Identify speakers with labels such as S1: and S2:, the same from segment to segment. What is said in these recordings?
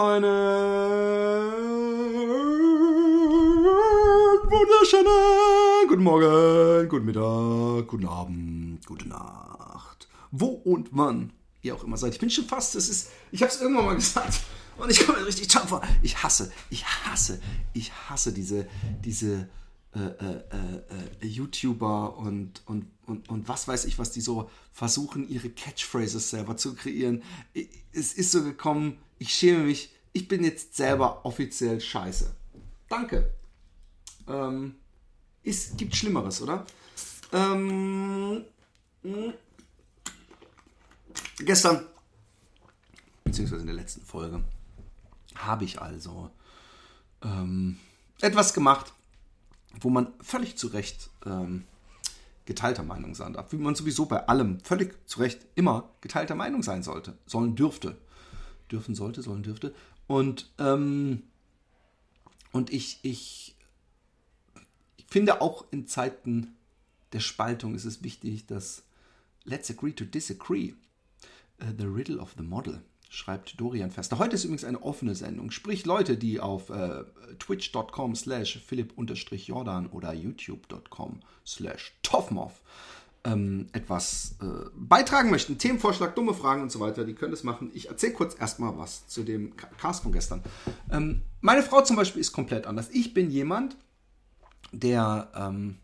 S1: Einen wunderschönen guten Morgen, guten Mittag, guten Abend, gute Nacht. Wo und wann ihr auch immer seid. Ich bin schon fast, es ist, ich habe es irgendwann mal gesagt und ich komme richtig vor. Ich hasse, ich hasse, ich hasse diese, diese äh, äh, äh, YouTuber und, und, und, und was weiß ich, was die so versuchen, ihre Catchphrases selber zu kreieren. Es ist so gekommen, ich schäme mich, ich bin jetzt selber offiziell scheiße. Danke. Ähm, es gibt Schlimmeres, oder? Ähm, gestern, beziehungsweise in der letzten Folge, habe ich also ähm, etwas gemacht, wo man völlig zu Recht ähm, geteilter Meinung sein darf. Wie man sowieso bei allem völlig zu Recht immer geteilter Meinung sein sollte, sollen dürfte. Dürfen sollte, sollen dürfte. Und, ähm, und ich, ich, ich finde auch in Zeiten der Spaltung ist es wichtig, dass let's agree to disagree. Uh, the riddle of the model schreibt Dorian Fester. Heute ist übrigens eine offene Sendung. Sprich Leute, die auf äh, twitch.com slash philipp-jordan oder youtube.com slash toffmoff ähm, etwas äh, beitragen möchten, Themenvorschlag, dumme Fragen und so weiter, die können das machen. Ich erzähle kurz erstmal was zu dem Cast von gestern. Ähm, meine Frau zum Beispiel ist komplett anders. Ich bin jemand, der ähm,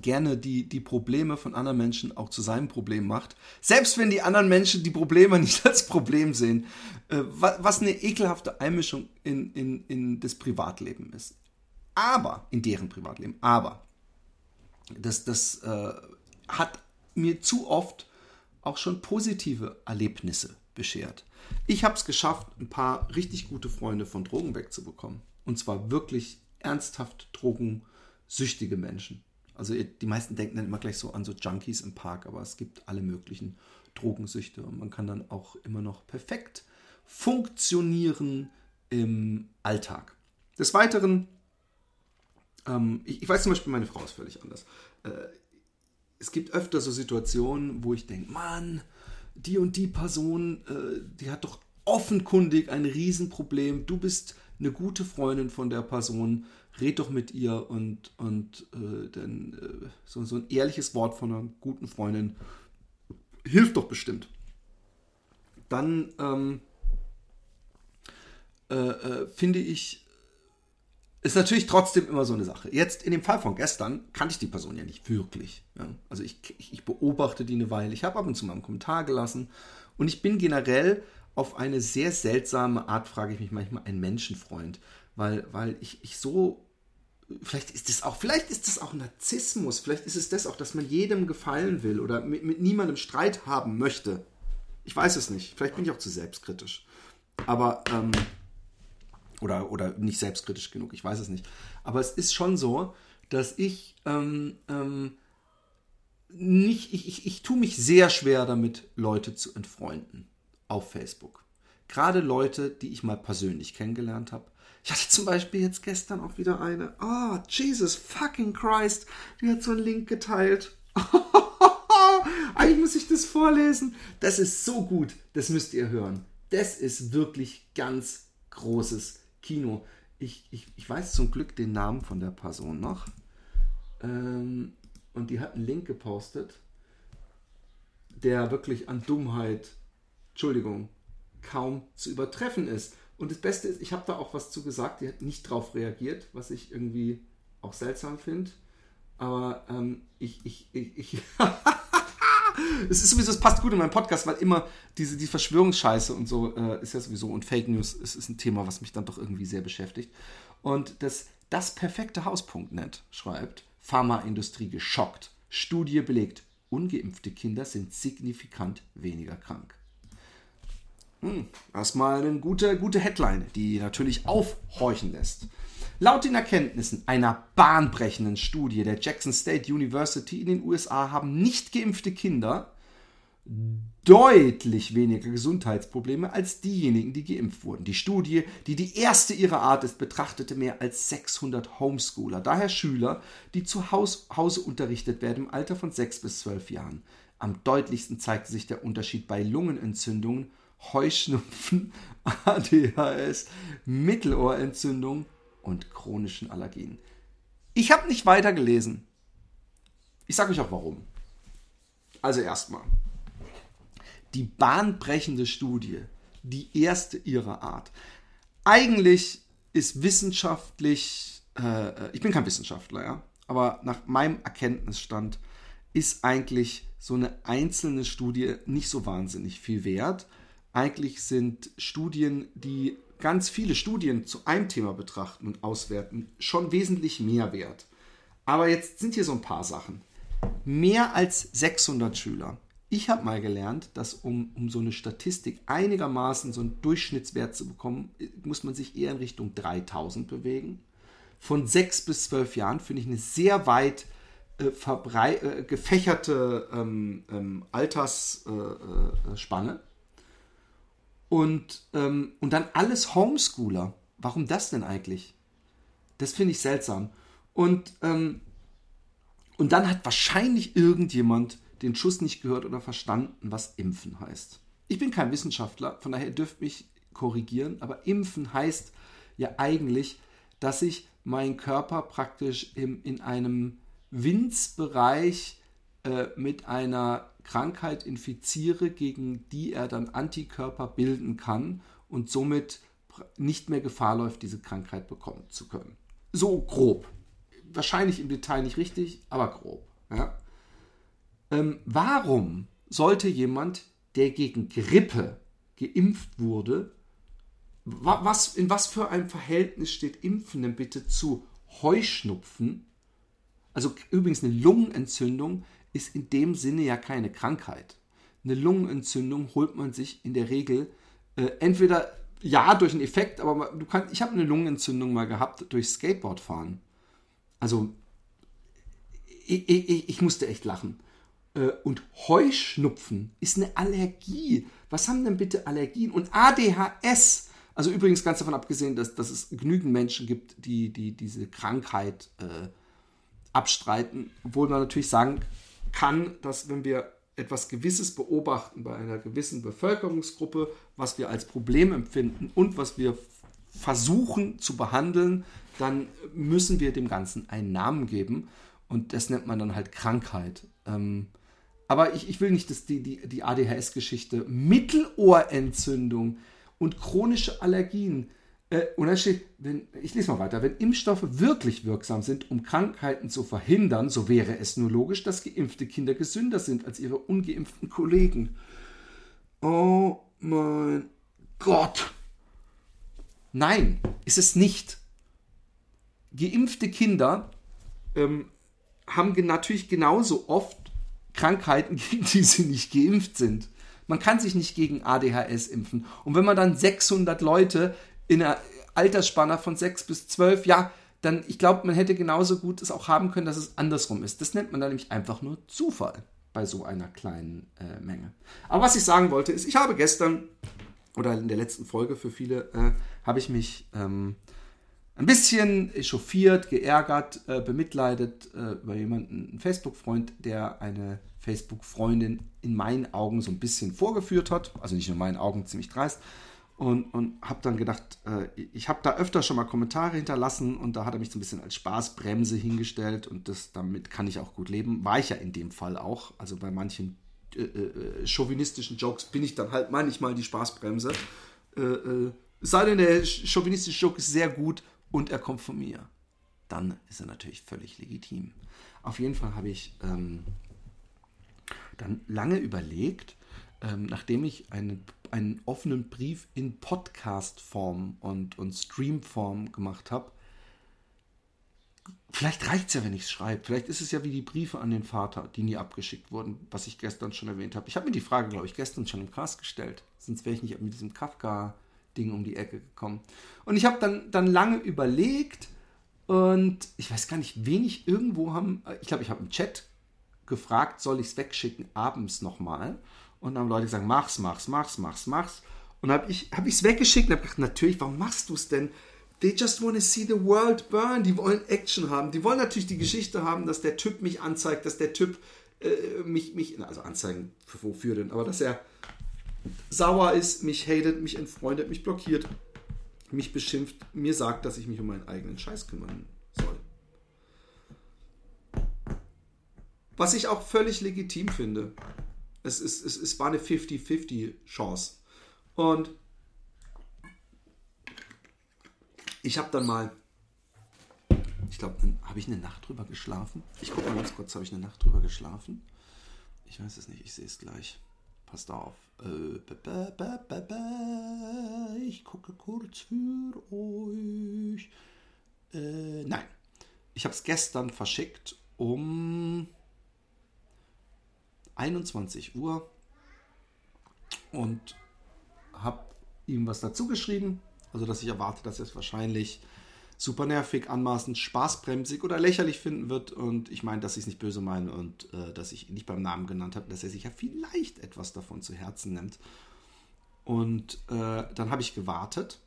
S1: gerne die, die Probleme von anderen Menschen auch zu seinem Problem macht. Selbst wenn die anderen Menschen die Probleme nicht als Problem sehen. Äh, was eine ekelhafte Einmischung in, in, in das Privatleben ist. Aber, in deren Privatleben. Aber, das, das äh, hat mir zu oft auch schon positive Erlebnisse beschert. Ich habe es geschafft, ein paar richtig gute Freunde von Drogen wegzubekommen. Und zwar wirklich ernsthaft drogensüchtige Menschen. Also die meisten denken dann immer gleich so an so Junkies im Park, aber es gibt alle möglichen Drogensüchte und man kann dann auch immer noch perfekt funktionieren im Alltag. Des Weiteren, ähm, ich, ich, weiß zum Beispiel, meine Frau ist völlig anders. Äh, es gibt öfter so Situationen, wo ich denke, Mann, die und die Person, äh, die hat doch offenkundig ein Riesenproblem. Du bist eine gute Freundin von der Person red doch mit ihr und, und äh, dann äh, so, so ein ehrliches Wort von einer guten Freundin hilft doch bestimmt. Dann ähm, äh, äh, finde ich, ist natürlich trotzdem immer so eine Sache. Jetzt in dem Fall von gestern kannte ich die Person ja nicht wirklich. Ja? Also ich, ich beobachte die eine Weile. Ich habe ab und zu mal einen Kommentar gelassen und ich bin generell auf eine sehr seltsame Art, frage ich mich manchmal, ein Menschenfreund. Weil, weil ich, ich so vielleicht ist das auch, vielleicht ist das auch Narzissmus, vielleicht ist es das auch, dass man jedem gefallen will oder mit, mit, niemandem Streit haben möchte. Ich weiß es nicht. Vielleicht bin ich auch zu selbstkritisch. Aber, ähm, oder, oder nicht selbstkritisch genug, ich weiß es nicht. Aber es ist schon so, dass ich ähm, ähm, nicht, ich, ich, ich tue mich sehr schwer damit, Leute zu entfreunden auf Facebook. Gerade Leute, die ich mal persönlich kennengelernt habe ich hatte zum Beispiel jetzt gestern auch wieder eine. Oh, Jesus fucking Christ. Die hat so einen Link geteilt. Eigentlich muss ich das vorlesen. Das ist so gut. Das müsst ihr hören. Das ist wirklich ganz großes Kino. Ich, ich, ich weiß zum Glück den Namen von der Person noch. Ähm, und die hat einen Link gepostet, der wirklich an Dummheit, Entschuldigung, kaum zu übertreffen ist. Und das Beste ist, ich habe da auch was zu gesagt, die hat nicht drauf reagiert, was ich irgendwie auch seltsam finde. Aber ähm, ich, ich, ich, ich es ist sowieso, es passt gut in meinen Podcast, weil immer diese die Verschwörungsscheiße und so äh, ist ja sowieso und Fake News ist, ist ein Thema, was mich dann doch irgendwie sehr beschäftigt. Und das, das perfekte Haus.net schreibt, Pharmaindustrie geschockt. Studie belegt, ungeimpfte Kinder sind signifikant weniger krank. Hm, erstmal eine gute, gute Headline, die natürlich aufhorchen lässt. Laut den Erkenntnissen einer bahnbrechenden Studie der Jackson State University in den USA haben nicht geimpfte Kinder deutlich weniger Gesundheitsprobleme als diejenigen, die geimpft wurden. Die Studie, die die erste ihrer Art ist, betrachtete mehr als 600 Homeschooler, daher Schüler, die zu Hause unterrichtet werden im Alter von 6 bis 12 Jahren. Am deutlichsten zeigte sich der Unterschied bei Lungenentzündungen Heuschnupfen, ADHS, Mittelohrentzündung und chronischen Allergien. Ich habe nicht weitergelesen. Ich sage euch auch warum. Also erstmal, die bahnbrechende Studie, die erste ihrer Art. Eigentlich ist wissenschaftlich, äh, ich bin kein Wissenschaftler, ja, aber nach meinem Erkenntnisstand ist eigentlich so eine einzelne Studie nicht so wahnsinnig viel wert. Eigentlich sind Studien, die ganz viele Studien zu einem Thema betrachten und auswerten, schon wesentlich mehr wert. Aber jetzt sind hier so ein paar Sachen. Mehr als 600 Schüler. Ich habe mal gelernt, dass um, um so eine Statistik einigermaßen so einen Durchschnittswert zu bekommen, muss man sich eher in Richtung 3000 bewegen. Von 6 bis 12 Jahren finde ich eine sehr weit äh, äh, gefächerte ähm, ähm, Altersspanne. Äh, und, ähm, und dann alles Homeschooler. Warum das denn eigentlich? Das finde ich seltsam. Und, ähm, und dann hat wahrscheinlich irgendjemand den Schuss nicht gehört oder verstanden, was Impfen heißt. Ich bin kein Wissenschaftler, von daher dürft mich korrigieren, aber Impfen heißt ja eigentlich, dass ich meinen Körper praktisch im, in einem Winzbereich äh, mit einer Krankheit infiziere, gegen die er dann Antikörper bilden kann und somit nicht mehr Gefahr läuft, diese Krankheit bekommen zu können. So grob. Wahrscheinlich im Detail nicht richtig, aber grob. Ja? Ähm, warum sollte jemand, der gegen Grippe geimpft wurde, was, in was für einem Verhältnis steht Impfen denn bitte zu Heuschnupfen? Also übrigens eine Lungenentzündung ist in dem Sinne ja keine Krankheit. Eine Lungenentzündung holt man sich in der Regel äh, entweder ja durch einen Effekt, aber du kannst, ich habe eine Lungenentzündung mal gehabt durch Skateboardfahren. Also ich, ich, ich musste echt lachen. Äh, und Heuschnupfen ist eine Allergie. Was haben denn bitte Allergien? Und ADHS, also übrigens ganz davon abgesehen, dass, dass es genügend Menschen gibt, die, die diese Krankheit äh, abstreiten, obwohl man natürlich sagen kann, dass wenn wir etwas Gewisses beobachten bei einer gewissen Bevölkerungsgruppe, was wir als Problem empfinden und was wir versuchen zu behandeln, dann müssen wir dem Ganzen einen Namen geben und das nennt man dann halt Krankheit. Ähm, aber ich, ich will nicht, dass die, die, die ADHS-Geschichte, Mittelohrentzündung und chronische Allergien äh, und dann steht, wenn, ich lese mal weiter, wenn Impfstoffe wirklich wirksam sind, um Krankheiten zu verhindern, so wäre es nur logisch, dass geimpfte Kinder gesünder sind als ihre ungeimpften Kollegen. Oh mein Gott. Nein, ist es nicht. Geimpfte Kinder ähm, haben natürlich genauso oft Krankheiten, gegen die sie nicht geimpft sind. Man kann sich nicht gegen ADHS impfen. Und wenn man dann 600 Leute in einer Altersspanne von 6 bis 12, ja, dann, ich glaube, man hätte genauso gut es auch haben können, dass es andersrum ist. Das nennt man dann nämlich einfach nur Zufall bei so einer kleinen äh, Menge. Aber was ich sagen wollte, ist, ich habe gestern oder in der letzten Folge für viele, äh, habe ich mich ähm, ein bisschen echauffiert, geärgert, äh, bemitleidet äh, über jemanden, einen Facebook-Freund, der eine Facebook-Freundin in meinen Augen so ein bisschen vorgeführt hat. Also nicht nur in meinen Augen, ziemlich dreist und, und habe dann gedacht, äh, ich habe da öfter schon mal Kommentare hinterlassen und da hat er mich so ein bisschen als Spaßbremse hingestellt und das, damit kann ich auch gut leben. War ich ja in dem Fall auch. Also bei manchen äh, äh, chauvinistischen Jokes bin ich dann halt manchmal die Spaßbremse. Äh, äh, sei denn, der chauvinistische Joke ist sehr gut und er kommt von mir. Dann ist er natürlich völlig legitim. Auf jeden Fall habe ich ähm, dann lange überlegt, ähm, nachdem ich eine, einen offenen Brief in Podcast-Form und, und Stream-Form gemacht habe, vielleicht reicht es ja, wenn ich es schreibe. Vielleicht ist es ja wie die Briefe an den Vater, die nie abgeschickt wurden, was ich gestern schon erwähnt habe. Ich habe mir die Frage, glaube ich, gestern schon im Cast gestellt. Sonst wäre ich nicht mit diesem Kafka-Ding um die Ecke gekommen. Und ich habe dann, dann lange überlegt und ich weiß gar nicht, wen ich irgendwo haben. Ich glaube, ich habe im Chat gefragt, soll ich es wegschicken abends nochmal? Und dann haben Leute gesagt, mach's, mach's, mach's, mach's, mach's. Und habe ich es hab weggeschickt und habe gedacht, natürlich, warum machst du es denn? They just want to see the world burn. Die wollen Action haben. Die wollen natürlich die Geschichte haben, dass der Typ mich anzeigt, dass der Typ äh, mich, mich, also anzeigen, wofür denn? Aber dass er, sauer ist, mich hatet, mich entfreundet, mich blockiert, mich beschimpft, mir sagt, dass ich mich um meinen eigenen Scheiß kümmern soll. Was ich auch völlig legitim finde. Es, ist, es, es war eine 50-50 Chance. Und ich habe dann mal, ich glaube, habe ich eine Nacht drüber geschlafen? Ich gucke mal ganz kurz, habe ich eine Nacht drüber geschlafen? Ich weiß es nicht, ich sehe es gleich. Passt auf. Äh, ich gucke kurz für euch. Äh, nein. Ich habe es gestern verschickt um 21 Uhr und habe ihm was dazu geschrieben. Also, dass ich erwarte, dass er es wahrscheinlich super nervig, anmaßend, spaßbremsig oder lächerlich finden wird. Und ich meine, dass ich es nicht böse meine und äh, dass ich ihn nicht beim Namen genannt habe, dass er sich ja vielleicht etwas davon zu Herzen nimmt. Und äh, dann habe ich gewartet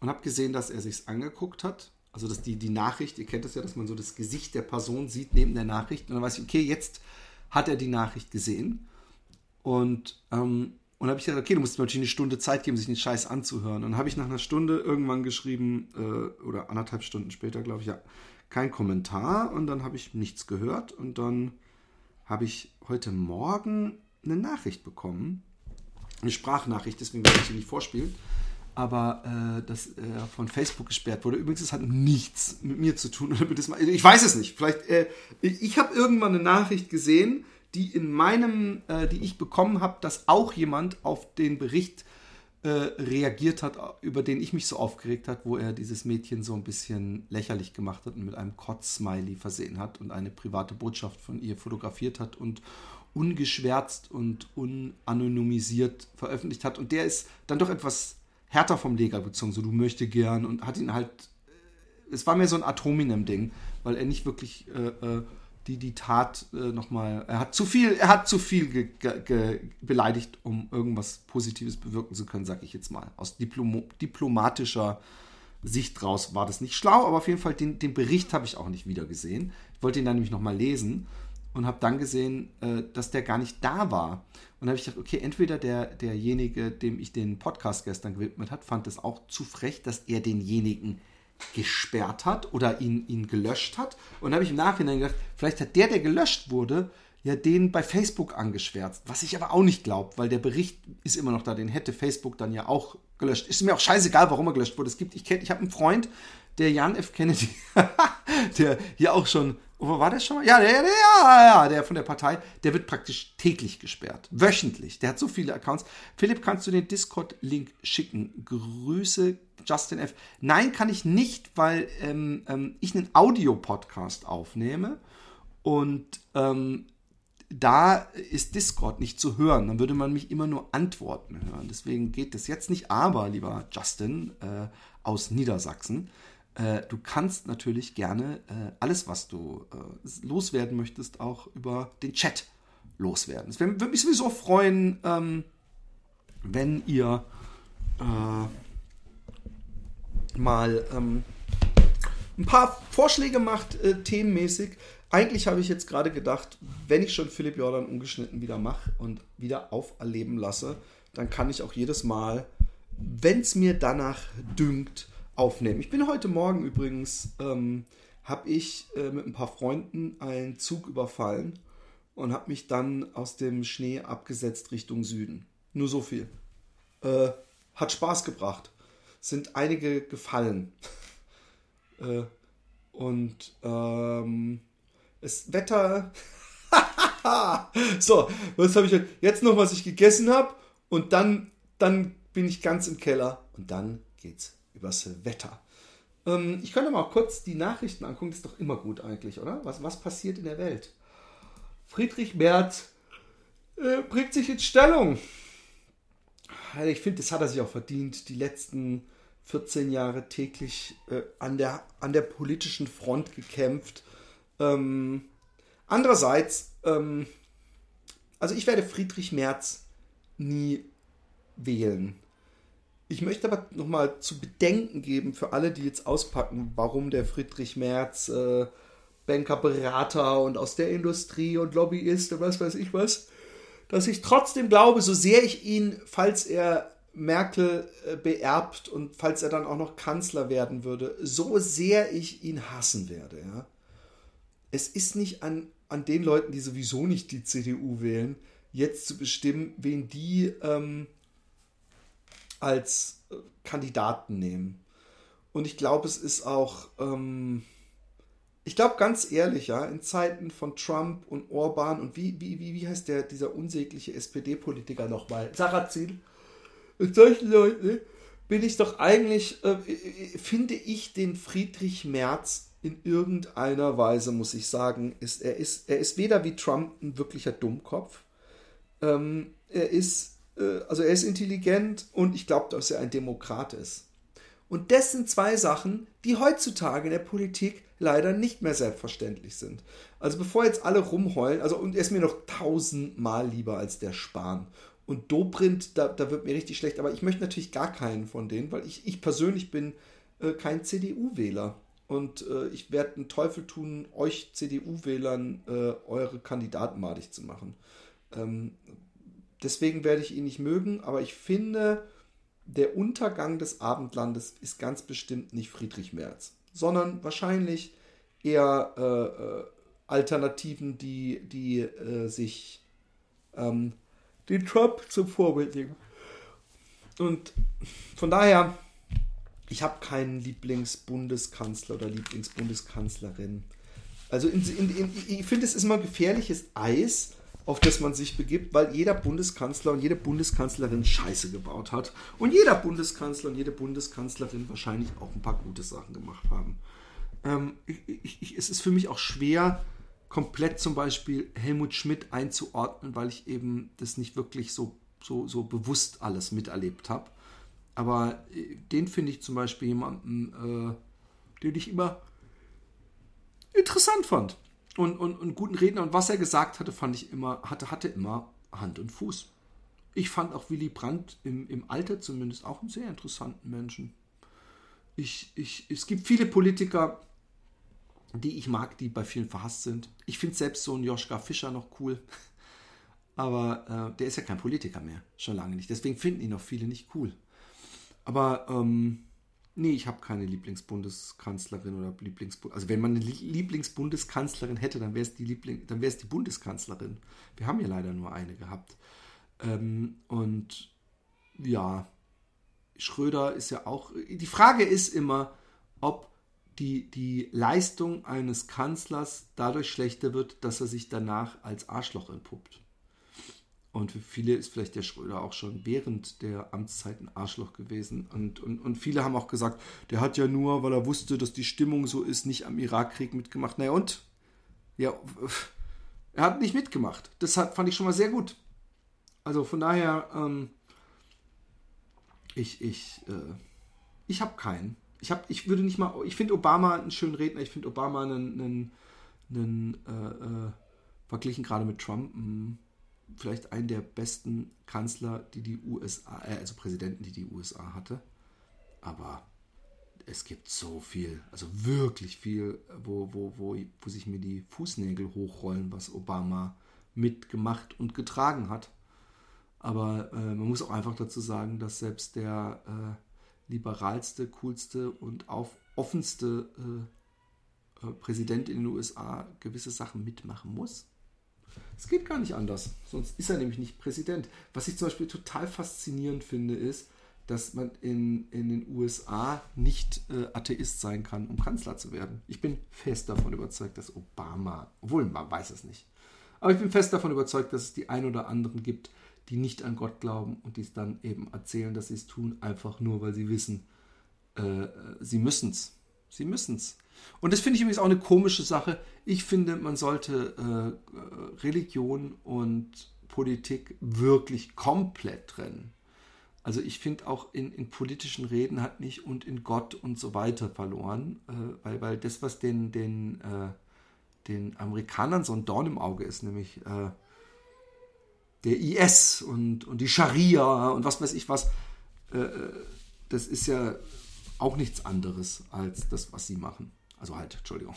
S1: und habe gesehen, dass er sich angeguckt hat. Also dass die, die Nachricht, ihr kennt es ja, dass man so das Gesicht der Person sieht neben der Nachricht. Und dann weiß ich, okay, jetzt hat er die Nachricht gesehen. Und ähm, und habe ich gesagt, okay, du musst mir natürlich eine Stunde Zeit geben, sich den Scheiß anzuhören. Und dann habe ich nach einer Stunde irgendwann geschrieben, äh, oder anderthalb Stunden später, glaube ich, ja, kein Kommentar. Und dann habe ich nichts gehört. Und dann habe ich heute Morgen eine Nachricht bekommen. Eine Sprachnachricht, deswegen werde ich sie nicht vorspielen. Aber äh, dass er von Facebook gesperrt wurde. Übrigens, es hat nichts mit mir zu tun. Ich weiß es nicht. Vielleicht, äh, ich habe irgendwann eine Nachricht gesehen, die in meinem, äh, die ich bekommen habe, dass auch jemand auf den Bericht äh, reagiert hat, über den ich mich so aufgeregt hat, wo er dieses Mädchen so ein bisschen lächerlich gemacht hat und mit einem Kotz-Smiley versehen hat und eine private Botschaft von ihr fotografiert hat und ungeschwärzt und unanonymisiert veröffentlicht hat. Und der ist dann doch etwas härter vom Leger bezogen, so du möchte gern und hat ihn halt, äh, es war mehr so ein Atominem-Ding, weil er nicht wirklich äh, äh die die Tat äh, nochmal. Er hat zu viel, er hat zu viel ge, ge, ge, beleidigt, um irgendwas Positives bewirken zu können, sag ich jetzt mal. Aus Diplom diplomatischer Sicht raus war das nicht schlau, aber auf jeden Fall den, den Bericht habe ich auch nicht wieder gesehen. Ich wollte ihn dann nämlich nochmal lesen und habe dann gesehen, äh, dass der gar nicht da war. Und habe ich gedacht, okay, entweder der, derjenige, dem ich den Podcast gestern gewidmet hat, fand es auch zu frech, dass er denjenigen gesperrt hat oder ihn, ihn gelöscht hat. Und habe ich im Nachhinein gedacht, vielleicht hat der, der gelöscht wurde, ja den bei Facebook angeschwärzt. Was ich aber auch nicht glaube, weil der Bericht ist immer noch da. Den hätte Facebook dann ja auch gelöscht. Ist mir auch scheißegal, warum er gelöscht wurde. Es gibt, ich, ich habe einen Freund, der Jan F. Kennedy, der hier auch schon, wo war der schon mal? Ja, der, der, ja, ja, der von der Partei, der wird praktisch täglich gesperrt. Wöchentlich. Der hat so viele Accounts. Philipp, kannst du den Discord-Link schicken? Grüße, Justin F. Nein, kann ich nicht, weil ähm, ähm, ich einen Audio-Podcast aufnehme und ähm, da ist Discord nicht zu hören. Dann würde man mich immer nur Antworten hören. Deswegen geht das jetzt nicht. Aber, lieber Justin äh, aus Niedersachsen, äh, du kannst natürlich gerne äh, alles, was du äh, loswerden möchtest, auch über den Chat loswerden. Es würde mich sowieso freuen, ähm, wenn ihr äh, mal ähm, ein paar Vorschläge macht, äh, themenmäßig. Eigentlich habe ich jetzt gerade gedacht, wenn ich schon Philipp Jordan ungeschnitten wieder mache und wieder auferleben lasse, dann kann ich auch jedes Mal, wenn es mir danach dünkt, aufnehmen. Ich bin heute Morgen übrigens, ähm, habe ich äh, mit ein paar Freunden einen Zug überfallen und habe mich dann aus dem Schnee abgesetzt Richtung Süden. Nur so viel. Äh, hat Spaß gebracht sind einige gefallen. äh, und ähm, das Wetter. so, was habe ich jetzt noch, was ich gegessen habe? Und dann, dann bin ich ganz im Keller. Und dann geht's übers Wetter. Ähm, ich könnte mal kurz die Nachrichten angucken. Das ist doch immer gut eigentlich, oder? Was, was passiert in der Welt? Friedrich Merz äh, bringt sich in Stellung. Ich finde, das hat er sich auch verdient. Die letzten 14 Jahre täglich äh, an, der, an der politischen Front gekämpft. Ähm, andererseits, ähm, also ich werde Friedrich Merz nie wählen. Ich möchte aber nochmal zu bedenken geben für alle, die jetzt auspacken, warum der Friedrich Merz äh, Banker, Berater und aus der Industrie und Lobbyist und was weiß ich was, dass ich trotzdem glaube, so sehr ich ihn, falls er Merkel äh, beerbt und falls er dann auch noch Kanzler werden würde, so sehr ich ihn hassen werde. Ja? Es ist nicht an, an den Leuten, die sowieso nicht die CDU wählen, jetzt zu bestimmen, wen die ähm, als äh, Kandidaten nehmen. Und ich glaube, es ist auch, ähm, ich glaube ganz ehrlich, ja, in Zeiten von Trump und Orban und wie, wie, wie, wie heißt der, dieser unsägliche SPD-Politiker nochmal? Sarrazin. Mit solchen Leuten bin ich doch eigentlich, äh, äh, finde ich den Friedrich Merz in irgendeiner Weise, muss ich sagen, ist, er ist, er ist weder wie Trump ein wirklicher Dummkopf, ähm, er ist, äh, also er ist intelligent und ich glaube, dass er ein Demokrat ist. Und das sind zwei Sachen, die heutzutage in der Politik leider nicht mehr selbstverständlich sind. Also bevor jetzt alle rumheulen, also und er ist mir noch tausendmal lieber als der Spahn. Und Dobrindt, da, da wird mir richtig schlecht, aber ich möchte natürlich gar keinen von denen, weil ich, ich persönlich bin äh, kein CDU-Wähler. Und äh, ich werde einen Teufel tun, euch CDU-Wählern äh, eure Kandidaten madig zu machen. Ähm, deswegen werde ich ihn nicht mögen, aber ich finde, der Untergang des Abendlandes ist ganz bestimmt nicht Friedrich Merz, sondern wahrscheinlich eher äh, äh, Alternativen, die, die äh, sich ähm, den Trump zum Vorbild nehmen. Und von daher, ich habe keinen Lieblingsbundeskanzler oder Lieblingsbundeskanzlerin. Also in, in, in, ich finde, es ist immer gefährliches Eis, auf das man sich begibt, weil jeder Bundeskanzler und jede Bundeskanzlerin Scheiße gebaut hat. Und jeder Bundeskanzler und jede Bundeskanzlerin wahrscheinlich auch ein paar gute Sachen gemacht haben. Ähm, ich, ich, es ist für mich auch schwer, komplett zum Beispiel Helmut Schmidt einzuordnen, weil ich eben das nicht wirklich so, so, so bewusst alles miterlebt habe. Aber äh, den finde ich zum Beispiel jemanden, äh, den ich immer interessant fand und, und, und guten Redner. Und was er gesagt hatte, fand ich immer, hatte, hatte immer Hand und Fuß. Ich fand auch Willy Brandt im, im Alter zumindest auch einen sehr interessanten Menschen. Ich, ich, es gibt viele Politiker, die ich mag, die bei vielen verhasst sind. Ich finde selbst so einen Joschka Fischer noch cool. Aber äh, der ist ja kein Politiker mehr. Schon lange nicht. Deswegen finden ihn auch viele nicht cool. Aber ähm, Nee, ich habe keine Lieblingsbundeskanzlerin oder Lieblingsbund. Also wenn man eine Lieblingsbundeskanzlerin hätte, dann wäre es die Liebling, dann wäre es die Bundeskanzlerin. Wir haben ja leider nur eine gehabt. Ähm, und ja, Schröder ist ja auch. Die Frage ist immer, ob die, die Leistung eines Kanzlers dadurch schlechter wird, dass er sich danach als Arschloch entpuppt. Und für viele ist vielleicht der Schröder auch schon während der Amtszeit ein Arschloch gewesen. Und, und, und viele haben auch gesagt, der hat ja nur, weil er wusste, dass die Stimmung so ist, nicht am Irakkrieg mitgemacht. Naja, und? Ja, er hat nicht mitgemacht. Das hat, fand ich schon mal sehr gut. Also von daher, ähm, ich, ich, äh, ich habe keinen. Ich, hab, ich würde nicht mal, ich finde Obama einen schönen Redner, ich finde Obama einen, einen, einen äh, äh, verglichen gerade mit Trump, einen, vielleicht einen der besten Kanzler, die die USA, äh, also Präsidenten, die die USA hatte. Aber es gibt so viel, also wirklich viel, wo, wo, wo, wo sich mir die Fußnägel hochrollen, was Obama mitgemacht und getragen hat. Aber äh, man muss auch einfach dazu sagen, dass selbst der äh, liberalste, coolste und auf, offenste äh, äh Präsident in den USA gewisse Sachen mitmachen muss. Es geht gar nicht anders. Sonst ist er nämlich nicht Präsident. Was ich zum Beispiel total faszinierend finde, ist, dass man in, in den USA nicht äh, Atheist sein kann, um Kanzler zu werden. Ich bin fest davon überzeugt, dass Obama, obwohl man weiß es nicht, aber ich bin fest davon überzeugt, dass es die ein oder anderen gibt, die nicht an Gott glauben und die es dann eben erzählen, dass sie es tun, einfach nur, weil sie wissen, äh, sie müssen es. Sie müssen es. Und das finde ich übrigens auch eine komische Sache. Ich finde, man sollte äh, Religion und Politik wirklich komplett trennen. Also ich finde auch in, in, politischen Reden hat nicht und in Gott und so weiter verloren, äh, weil, weil das, was den, den, äh, den Amerikanern so ein Dorn im Auge ist, nämlich äh, der IS und, und die Scharia und was weiß ich was, äh, äh, das ist ja auch nichts anderes als das, was sie machen. Also halt, Entschuldigung.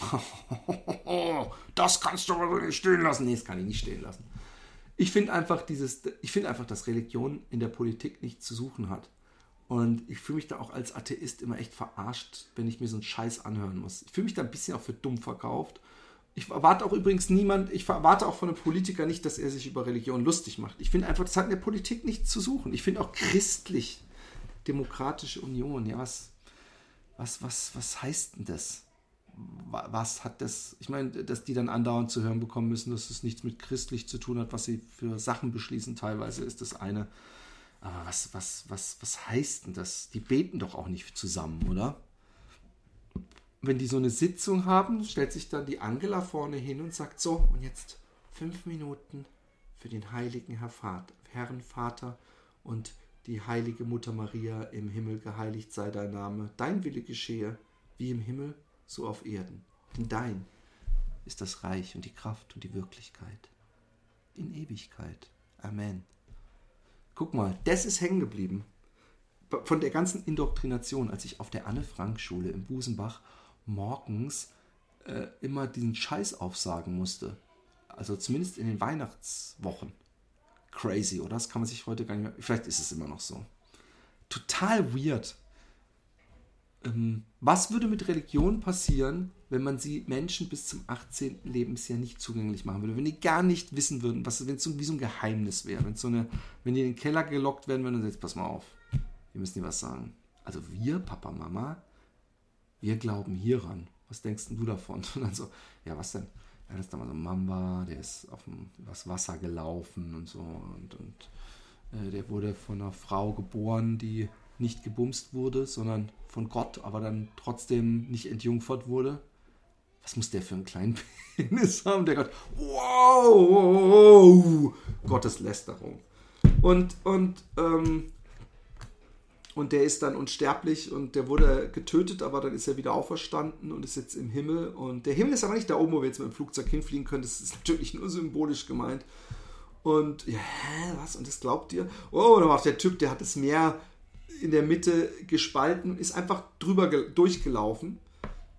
S1: das kannst du aber nicht stehen lassen. Nee, das kann ich nicht stehen lassen. ich finde einfach dieses, einfach, dass Religion in der Politik nichts zu suchen hat. Und ich fühle mich da auch als Atheist immer echt verarscht, wenn ich mir so einen Scheiß anhören muss. Ich fühle mich da ein bisschen auch für dumm verkauft. Ich erwarte auch übrigens niemand, ich erwarte auch von einem Politiker nicht, dass er sich über Religion lustig macht. Ich finde einfach, das hat in der Politik nichts zu suchen. Ich finde auch christlich, demokratische Union, ja, was, was, was, was heißt denn das? Was hat das, ich meine, dass die dann andauernd zu hören bekommen müssen, dass es nichts mit christlich zu tun hat, was sie für Sachen beschließen, teilweise ist das eine. Aber was, was, was, was heißt denn das? Die beten doch auch nicht zusammen, oder? Wenn die so eine Sitzung haben, stellt sich dann die Angela vorne hin und sagt so, und jetzt fünf Minuten für den heiligen Herr Vater, Herrn Vater und die heilige Mutter Maria im Himmel, geheiligt sei dein Name, dein Wille geschehe, wie im Himmel, so auf Erden. Denn dein ist das Reich und die Kraft und die Wirklichkeit. In Ewigkeit. Amen. Guck mal, das ist hängen geblieben. Von der ganzen Indoktrination, als ich auf der Anne-Frank-Schule im Busenbach morgens äh, immer diesen Scheiß aufsagen musste. Also zumindest in den Weihnachtswochen. Crazy, oder? Das kann man sich heute gar nicht mehr. Vielleicht ist es immer noch so. Total weird. Ähm, was würde mit Religion passieren, wenn man sie Menschen bis zum 18. Lebensjahr nicht zugänglich machen würde, wenn die gar nicht wissen würden, was, wenn es so, wie so ein Geheimnis wäre, wenn, so eine, wenn die in den Keller gelockt werden würden und jetzt pass mal auf, wir müssen dir was sagen. Also wir, Papa, Mama, wir glauben hieran. Was denkst du davon? Und dann so, ja, was denn? Ja, das ist damals so ein Mamba, der ist auf dem, übers Wasser gelaufen und so und, und äh, der wurde von einer Frau geboren, die nicht gebumst wurde, sondern von Gott, aber dann trotzdem nicht entjungfert wurde was muss der für einen kleinen Penis haben? Der Gott, wow, Gotteslästerung. Und, und, ähm, und der ist dann unsterblich und der wurde getötet, aber dann ist er wieder auferstanden und ist jetzt im Himmel. Und der Himmel ist aber nicht da oben, wo wir jetzt mit dem Flugzeug hinfliegen können. Das ist natürlich nur symbolisch gemeint. Und ja, hä, was? Und das glaubt ihr? Oh, dann macht der Typ, der hat das Meer in der Mitte gespalten, ist einfach drüber durchgelaufen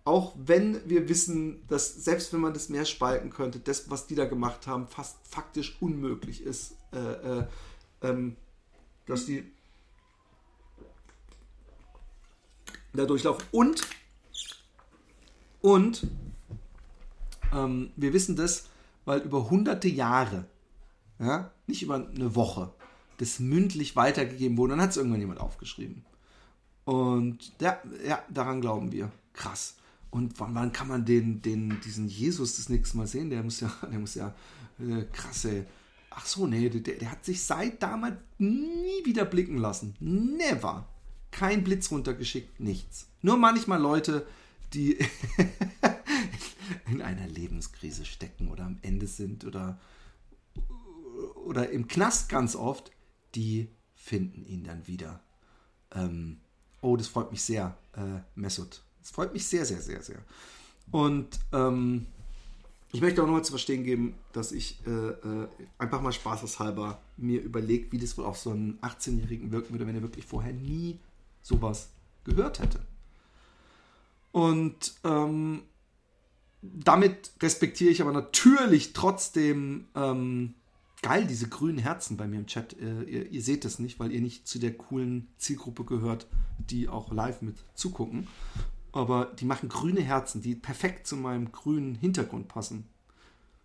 S1: auch wenn wir wissen, dass selbst wenn man das Meer spalten könnte, das, was die da gemacht haben, fast faktisch unmöglich ist, äh, äh, ähm, dass die da durchlaufen. Und, und ähm, wir wissen das, weil über hunderte Jahre, ja, nicht über eine Woche, das mündlich weitergegeben wurde. Dann hat es irgendwann jemand aufgeschrieben. Und ja, ja, daran glauben wir. Krass. Und wann, wann kann man den, den, diesen Jesus das nächste Mal sehen? Der muss ja, der muss ja äh, krasse. Ach so, nee, der, der hat sich seit damals nie wieder blicken lassen. Never. Kein Blitz runtergeschickt, nichts. Nur manchmal Leute, die in einer Lebenskrise stecken oder am Ende sind oder, oder im Knast ganz oft, die finden ihn dann wieder. Ähm, oh, das freut mich sehr, äh, Mesut. Es freut mich sehr, sehr, sehr, sehr. Und ähm, ich möchte auch nochmal zu verstehen geben, dass ich äh, äh, einfach mal spaßeshalber mir überlegt, wie das wohl auf so einen 18-Jährigen wirken würde, wenn er wirklich vorher nie sowas gehört hätte. Und ähm, damit respektiere ich aber natürlich trotzdem ähm, geil diese grünen Herzen bei mir im Chat. Äh, ihr, ihr, seht das nicht, weil ihr nicht zu der coolen Zielgruppe gehört, die auch live mit zugucken aber die machen grüne Herzen, die perfekt zu meinem grünen Hintergrund passen.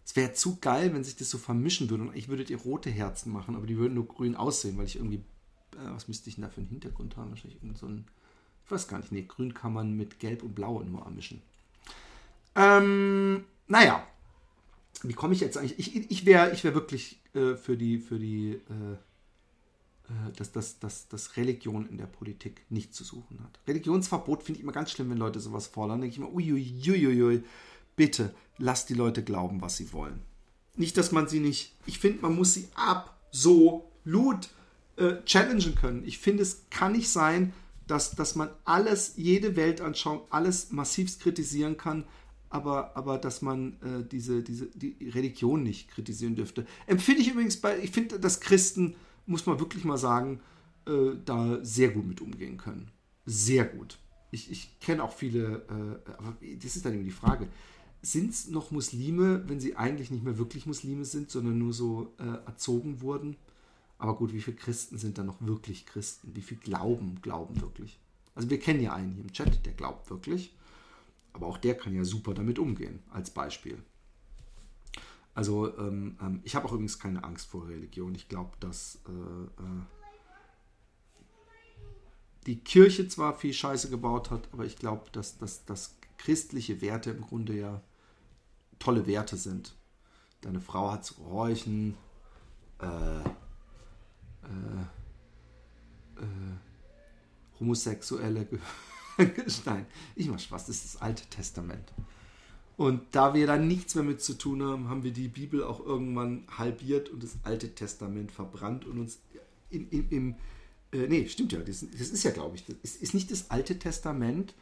S1: Es wäre zu geil, wenn sich das so vermischen würde und ich würde die rote Herzen machen, aber die würden nur grün aussehen, weil ich irgendwie, was müsste ich denn da für einen Hintergrund haben? Wahrscheinlich irgend so ein, ich weiß gar nicht, nee, grün kann man mit gelb und blau nur ermischen. Ähm, naja, wie komme ich jetzt eigentlich? Ich, ich wäre ich wär wirklich äh, für die, für die äh, äh, dass, dass, dass, dass Religion in der Politik nichts zu suchen hat. Religionsverbot finde ich immer ganz schlimm, wenn Leute sowas fordern. Denke ich immer, uiuiuiui, bitte lasst die Leute glauben, was sie wollen. Nicht, dass man sie nicht, ich finde, man muss sie absolut äh, challengen können. Ich finde, es kann nicht sein, dass, dass man alles, jede Weltanschauung, alles massivst kritisieren kann, aber, aber dass man äh, diese, diese, die Religion nicht kritisieren dürfte. Empfinde ich übrigens bei, ich finde, dass Christen muss man wirklich mal sagen, äh, da sehr gut mit umgehen können. Sehr gut. Ich, ich kenne auch viele, äh, aber das ist dann eben die Frage. sind es noch Muslime, wenn sie eigentlich nicht mehr wirklich Muslime sind, sondern nur so äh, erzogen wurden? Aber gut, wie viele Christen sind da noch wirklich Christen? Wie viel glauben, glauben wirklich? Also wir kennen ja einen hier im Chat, der glaubt wirklich. Aber auch der kann ja super damit umgehen, als Beispiel. Also ähm, ähm, ich habe auch übrigens keine Angst vor Religion. Ich glaube, dass äh, äh, die Kirche zwar viel Scheiße gebaut hat, aber ich glaube, dass, dass, dass christliche Werte im Grunde ja tolle Werte sind. Deine Frau hat zu gehorchen, äh, äh, äh, Homosexuelle, nein, ich mach Spaß, das ist das Alte Testament. Und da wir da nichts mehr mit zu tun haben, haben wir die Bibel auch irgendwann halbiert und das Alte Testament verbrannt und uns in, in, im, äh, nee, stimmt ja, das, das ist ja, glaube ich, das ist, ist, nicht das Alte Testament.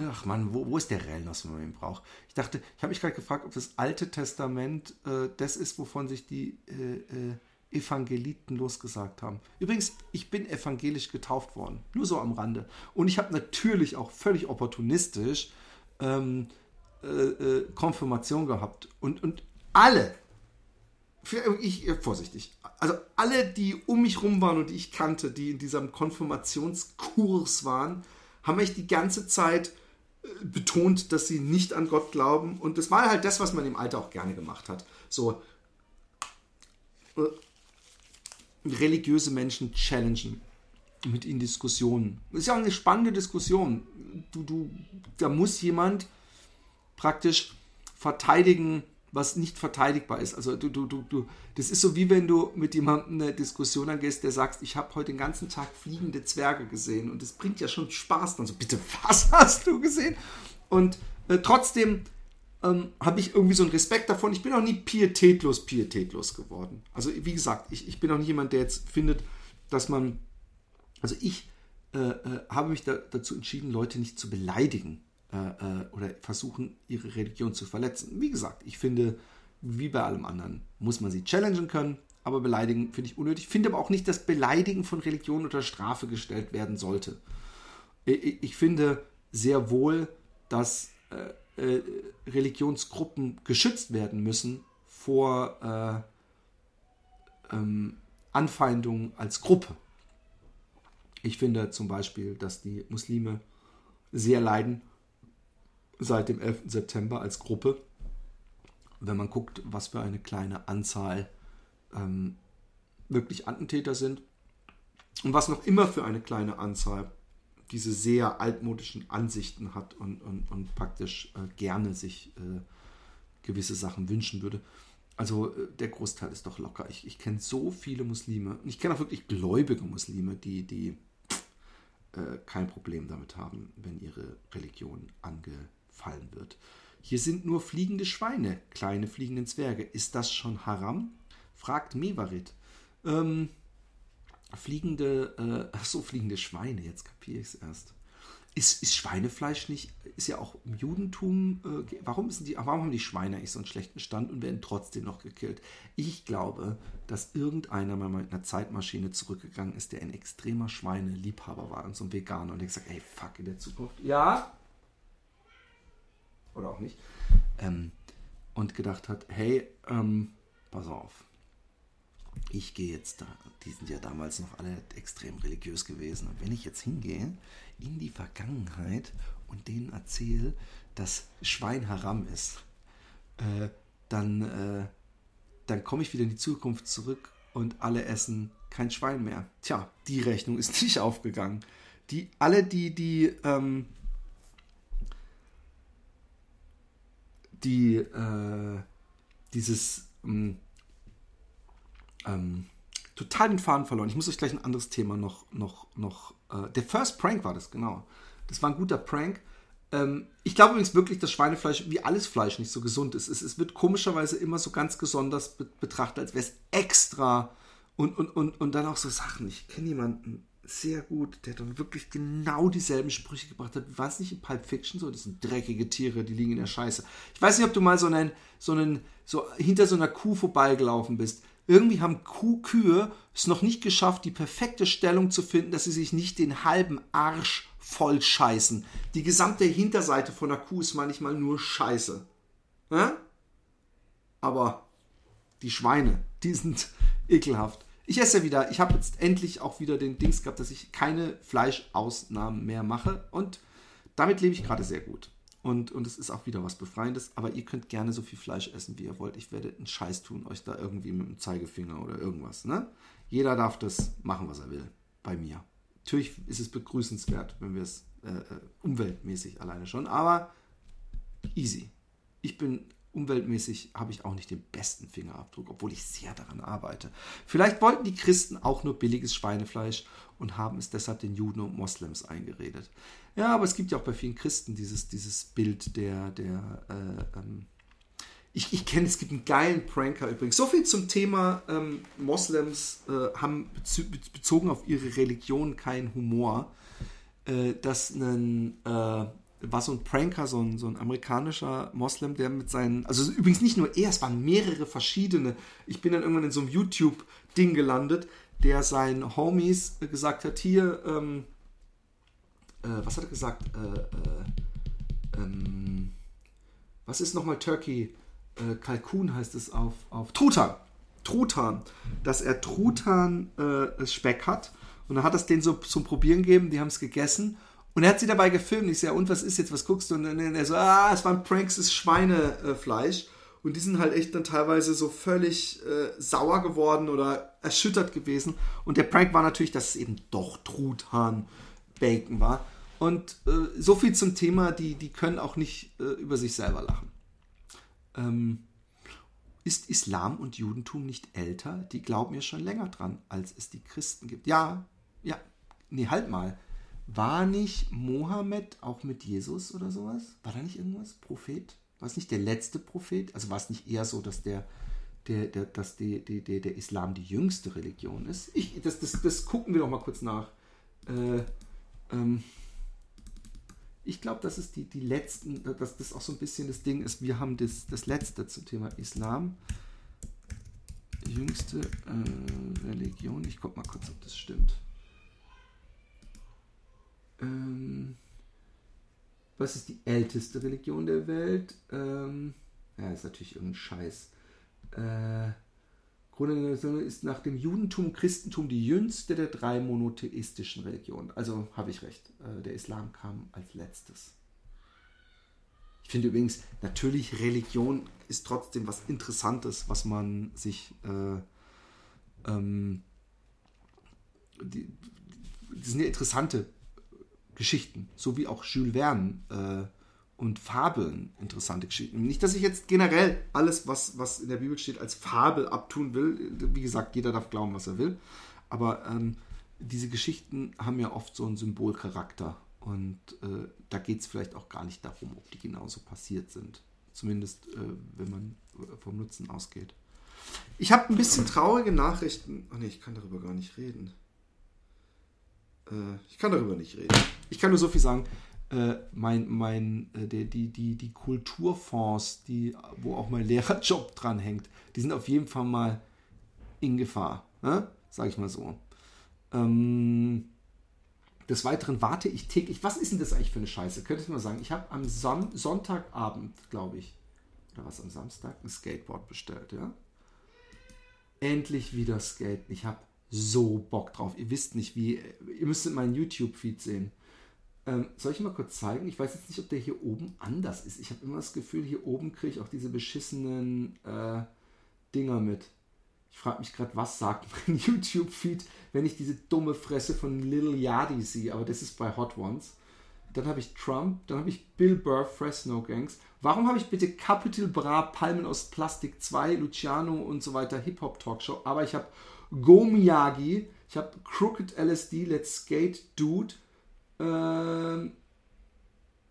S1: Ach man, wo, wo ist der Relnos, wenn man ihn braucht? Ich dachte, ich habe mich gerade gefragt, ob das Alte Testament äh, das ist, wovon sich die äh, äh Evangeliten losgesagt haben. Übrigens, ich bin evangelisch getauft worden, nur so am Rande. Und ich habe natürlich auch völlig opportunistisch ähm, äh, äh, Konfirmation gehabt. Und, und alle, ich, äh, vorsichtig, also alle, die um mich rum waren und die ich kannte, die in diesem Konfirmationskurs waren, haben echt die ganze Zeit äh, betont, dass sie nicht an Gott glauben. Und das war halt das, was man im Alter auch gerne gemacht hat. So religiöse Menschen challengen, mit ihnen Diskussionen. Das ist ja eine spannende Diskussion. Du, du, da muss jemand praktisch verteidigen, was nicht verteidigbar ist. Also du, du, du, du, das ist so wie wenn du mit jemandem eine Diskussion angehst, der sagt, ich habe heute den ganzen Tag fliegende Zwerge gesehen und das bringt ja schon Spaß. Dann so, bitte, was hast du gesehen? Und äh, trotzdem ähm, habe ich irgendwie so einen Respekt davon. Ich bin auch nie pietätlos, pietätlos geworden. Also wie gesagt, ich, ich bin auch nicht jemand, der jetzt findet, dass man, also ich äh, äh, habe mich da, dazu entschieden, Leute nicht zu beleidigen äh, äh, oder versuchen, ihre Religion zu verletzen. Wie gesagt, ich finde, wie bei allem anderen, muss man sie challengen können, aber beleidigen finde ich unnötig. Finde aber auch nicht, dass Beleidigen von Religion unter Strafe gestellt werden sollte. Ich, ich finde sehr wohl, dass äh, äh, Religionsgruppen geschützt werden müssen vor äh, ähm, Anfeindungen als Gruppe. Ich finde zum Beispiel, dass die Muslime sehr leiden seit dem 11. September als Gruppe. Wenn man guckt, was für eine kleine Anzahl ähm, wirklich Attentäter sind und was noch immer für eine kleine Anzahl diese sehr altmodischen Ansichten hat und, und, und praktisch äh, gerne sich äh, gewisse Sachen wünschen würde. Also äh, der Großteil ist doch locker. Ich, ich kenne so viele Muslime und ich kenne auch wirklich gläubige Muslime, die, die äh, kein Problem damit haben, wenn ihre Religion angefallen wird. Hier sind nur fliegende Schweine, kleine fliegende Zwerge. Ist das schon Haram? fragt Mevarit. Ähm, fliegende, äh, ach so, fliegende Schweine, jetzt kapiere ich es erst. Ist, ist Schweinefleisch nicht, ist ja auch im Judentum, äh, warum, die, warum haben die Schweine eigentlich so einen schlechten Stand und werden trotzdem noch gekillt? Ich glaube, dass irgendeiner mal mit einer Zeitmaschine zurückgegangen ist, der ein extremer Schweineliebhaber war und so ein Veganer und der gesagt, ey, fuck, in der Zukunft, ja, oder auch nicht, ähm, und gedacht hat, hey, ähm, pass auf, ich gehe jetzt da, die sind ja damals noch alle extrem religiös gewesen. Und wenn ich jetzt hingehe in die Vergangenheit und denen erzähle, dass Schwein haram ist, äh, dann, äh, dann komme ich wieder in die Zukunft zurück und alle essen kein Schwein mehr. Tja, die Rechnung ist nicht aufgegangen. Die, alle, die, die, ähm, die, äh, dieses, ähm, ähm, total den Faden verloren. Ich muss euch gleich ein anderes Thema noch, noch, noch. Äh, der First Prank war das, genau. Das war ein guter Prank. Ähm, ich glaube übrigens wirklich, dass Schweinefleisch wie alles Fleisch nicht so gesund ist. Es, es wird komischerweise immer so ganz besonders be betrachtet, als wäre es extra. Und, und, und, und dann auch so Sachen. Ich kenne jemanden sehr gut, der dann wirklich genau dieselben Sprüche gebracht hat. War es nicht in Pulp Fiction so? Das sind dreckige Tiere, die liegen in der Scheiße. Ich weiß nicht, ob du mal so einen, so einen, so hinter so einer Kuh vorbeigelaufen bist irgendwie haben Kuh Kühe es noch nicht geschafft, die perfekte Stellung zu finden, dass sie sich nicht den halben Arsch voll scheißen. Die gesamte Hinterseite von einer Kuh ist manchmal nur Scheiße. Ja? Aber die Schweine, die sind ekelhaft. Ich esse ja wieder, ich habe jetzt endlich auch wieder den Dings gehabt, dass ich keine Fleischausnahmen mehr mache und damit lebe ich gerade sehr gut. Und, und es ist auch wieder was Befreiendes, aber ihr könnt gerne so viel Fleisch essen, wie ihr wollt. Ich werde einen Scheiß tun, euch da irgendwie mit dem Zeigefinger oder irgendwas. Ne? Jeder darf das machen, was er will, bei mir. Natürlich ist es begrüßenswert, wenn wir es äh, äh umweltmäßig alleine schon, aber easy. Ich bin umweltmäßig habe ich auch nicht den besten Fingerabdruck, obwohl ich sehr daran arbeite. Vielleicht wollten die Christen auch nur billiges Schweinefleisch und haben es deshalb den Juden und Moslems eingeredet. Ja, aber es gibt ja auch bei vielen Christen dieses, dieses Bild der, der äh, ähm, ich, ich kenne, es gibt einen geilen Pranker übrigens. So viel zum Thema ähm, Moslems äh, haben bezogen auf ihre Religion keinen Humor. Äh, dass ein äh, war so ein Pranker, so ein, so ein amerikanischer Moslem, der mit seinen, also übrigens nicht nur er, es waren mehrere verschiedene. Ich bin dann irgendwann in so einem YouTube-Ding gelandet, der seinen Homies gesagt hat, hier, ähm, äh, was hat er gesagt? Äh, äh, ähm, was ist nochmal Turkey? Äh, Kalkun heißt es auf, auf Truthahn. Truthahn. Dass er Truthahn äh, Speck hat. Und dann hat es den so zum Probieren gegeben, die haben es gegessen und er hat sie dabei gefilmt. Ich sage, und was ist jetzt, was guckst du? Und dann er so, ah, es waren Pranks, es ist Schweinefleisch. Und die sind halt echt dann teilweise so völlig äh, sauer geworden oder erschüttert gewesen. Und der Prank war natürlich, dass es eben doch Truthahn-Bacon war. Und äh, so viel zum Thema, die, die können auch nicht äh, über sich selber lachen. Ähm, ist Islam und Judentum nicht älter? Die glauben ja schon länger dran, als es die Christen gibt. Ja, ja, nee, halt mal. War nicht Mohammed auch mit Jesus oder sowas? War da nicht irgendwas? Prophet? War es nicht der letzte Prophet? Also war es nicht eher so, dass der, der, der, dass die, die, der, der Islam die jüngste Religion ist? Ich, das, das, das gucken wir doch mal kurz nach. Äh, ähm, ich glaube, dass es die, die letzten, dass das auch so ein bisschen das Ding ist. Wir haben das, das letzte zum Thema Islam. Jüngste äh, Religion. Ich gucke mal kurz, ob das stimmt. Ähm, was ist die älteste Religion der Welt? Ähm, ja, ist natürlich irgendein Scheiß. Äh, Grunde ist nach dem Judentum, Christentum die jüngste der drei monotheistischen Religionen. Also habe ich recht. Äh, der Islam kam als letztes. Ich finde übrigens, natürlich Religion ist trotzdem was Interessantes, was man sich äh, ähm, die, die sind ja interessante Geschichten, so wie auch Jules Verne äh, und Fabeln interessante Geschichten. Nicht, dass ich jetzt generell alles, was, was in der Bibel steht, als Fabel abtun will. Wie gesagt, jeder darf glauben, was er will. Aber ähm, diese Geschichten haben ja oft so einen Symbolcharakter. Und äh, da geht es vielleicht auch gar nicht darum, ob die genauso passiert sind. Zumindest, äh, wenn man vom Nutzen ausgeht. Ich habe ein bisschen traurige Nachrichten. Ach nee, ich kann darüber gar nicht reden. Äh, ich kann darüber nicht reden. Ich kann nur so viel sagen. Äh, mein, mein, äh, die, die, die, die Kulturfonds, die, wo auch mein Lehrerjob dran hängt, die sind auf jeden Fall mal in Gefahr. Ne? Sag ich mal so. Ähm, des Weiteren warte ich täglich. Was ist denn das eigentlich für eine Scheiße? Könntest du mal sagen? Ich habe am Son Sonntagabend, glaube ich, oder was am Samstag, ein Skateboard bestellt, ja? Endlich wieder Skaten. Ich habe so Bock drauf. Ihr wisst nicht wie. Ihr müsstet meinen YouTube-Feed sehen. Ähm, soll ich mal kurz zeigen? Ich weiß jetzt nicht, ob der hier oben anders ist. Ich habe immer das Gefühl, hier oben kriege ich auch diese beschissenen äh, Dinger mit. Ich frage mich gerade, was sagt mein YouTube-Feed, wenn ich diese dumme Fresse von Little Yadi sehe. Aber das ist bei Hot Ones. Dann habe ich Trump, dann habe ich Bill Burr, Fresno Gangs. Warum habe ich bitte Capital Bra, Palmen aus Plastik 2, Luciano und so weiter, Hip-Hop Talkshow? Aber ich habe Go Miyagi, ich habe Crooked LSD, Let's Skate Dude. Ähm,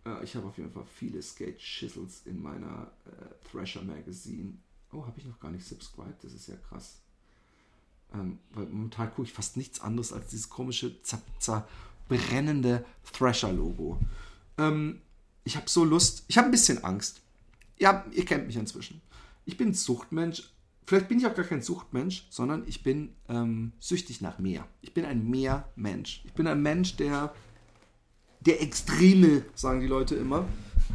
S1: ja, ich habe auf jeden Fall viele Skate Chisels in meiner äh, Thrasher Magazine. Oh, habe ich noch gar nicht subscribed, das ist ja krass. Ähm, weil momentan gucke ich fast nichts anderes als dieses komische, zerbrennende Thrasher-Logo. Ähm, ich habe so Lust, ich habe ein bisschen Angst. Ja, ihr kennt mich inzwischen. Ich bin Suchtmensch, Vielleicht bin ich auch gar kein Suchtmensch, sondern ich bin ähm, süchtig nach mehr. Ich bin ein Meermensch. Ich bin ein Mensch, der der Extreme, sagen die Leute immer.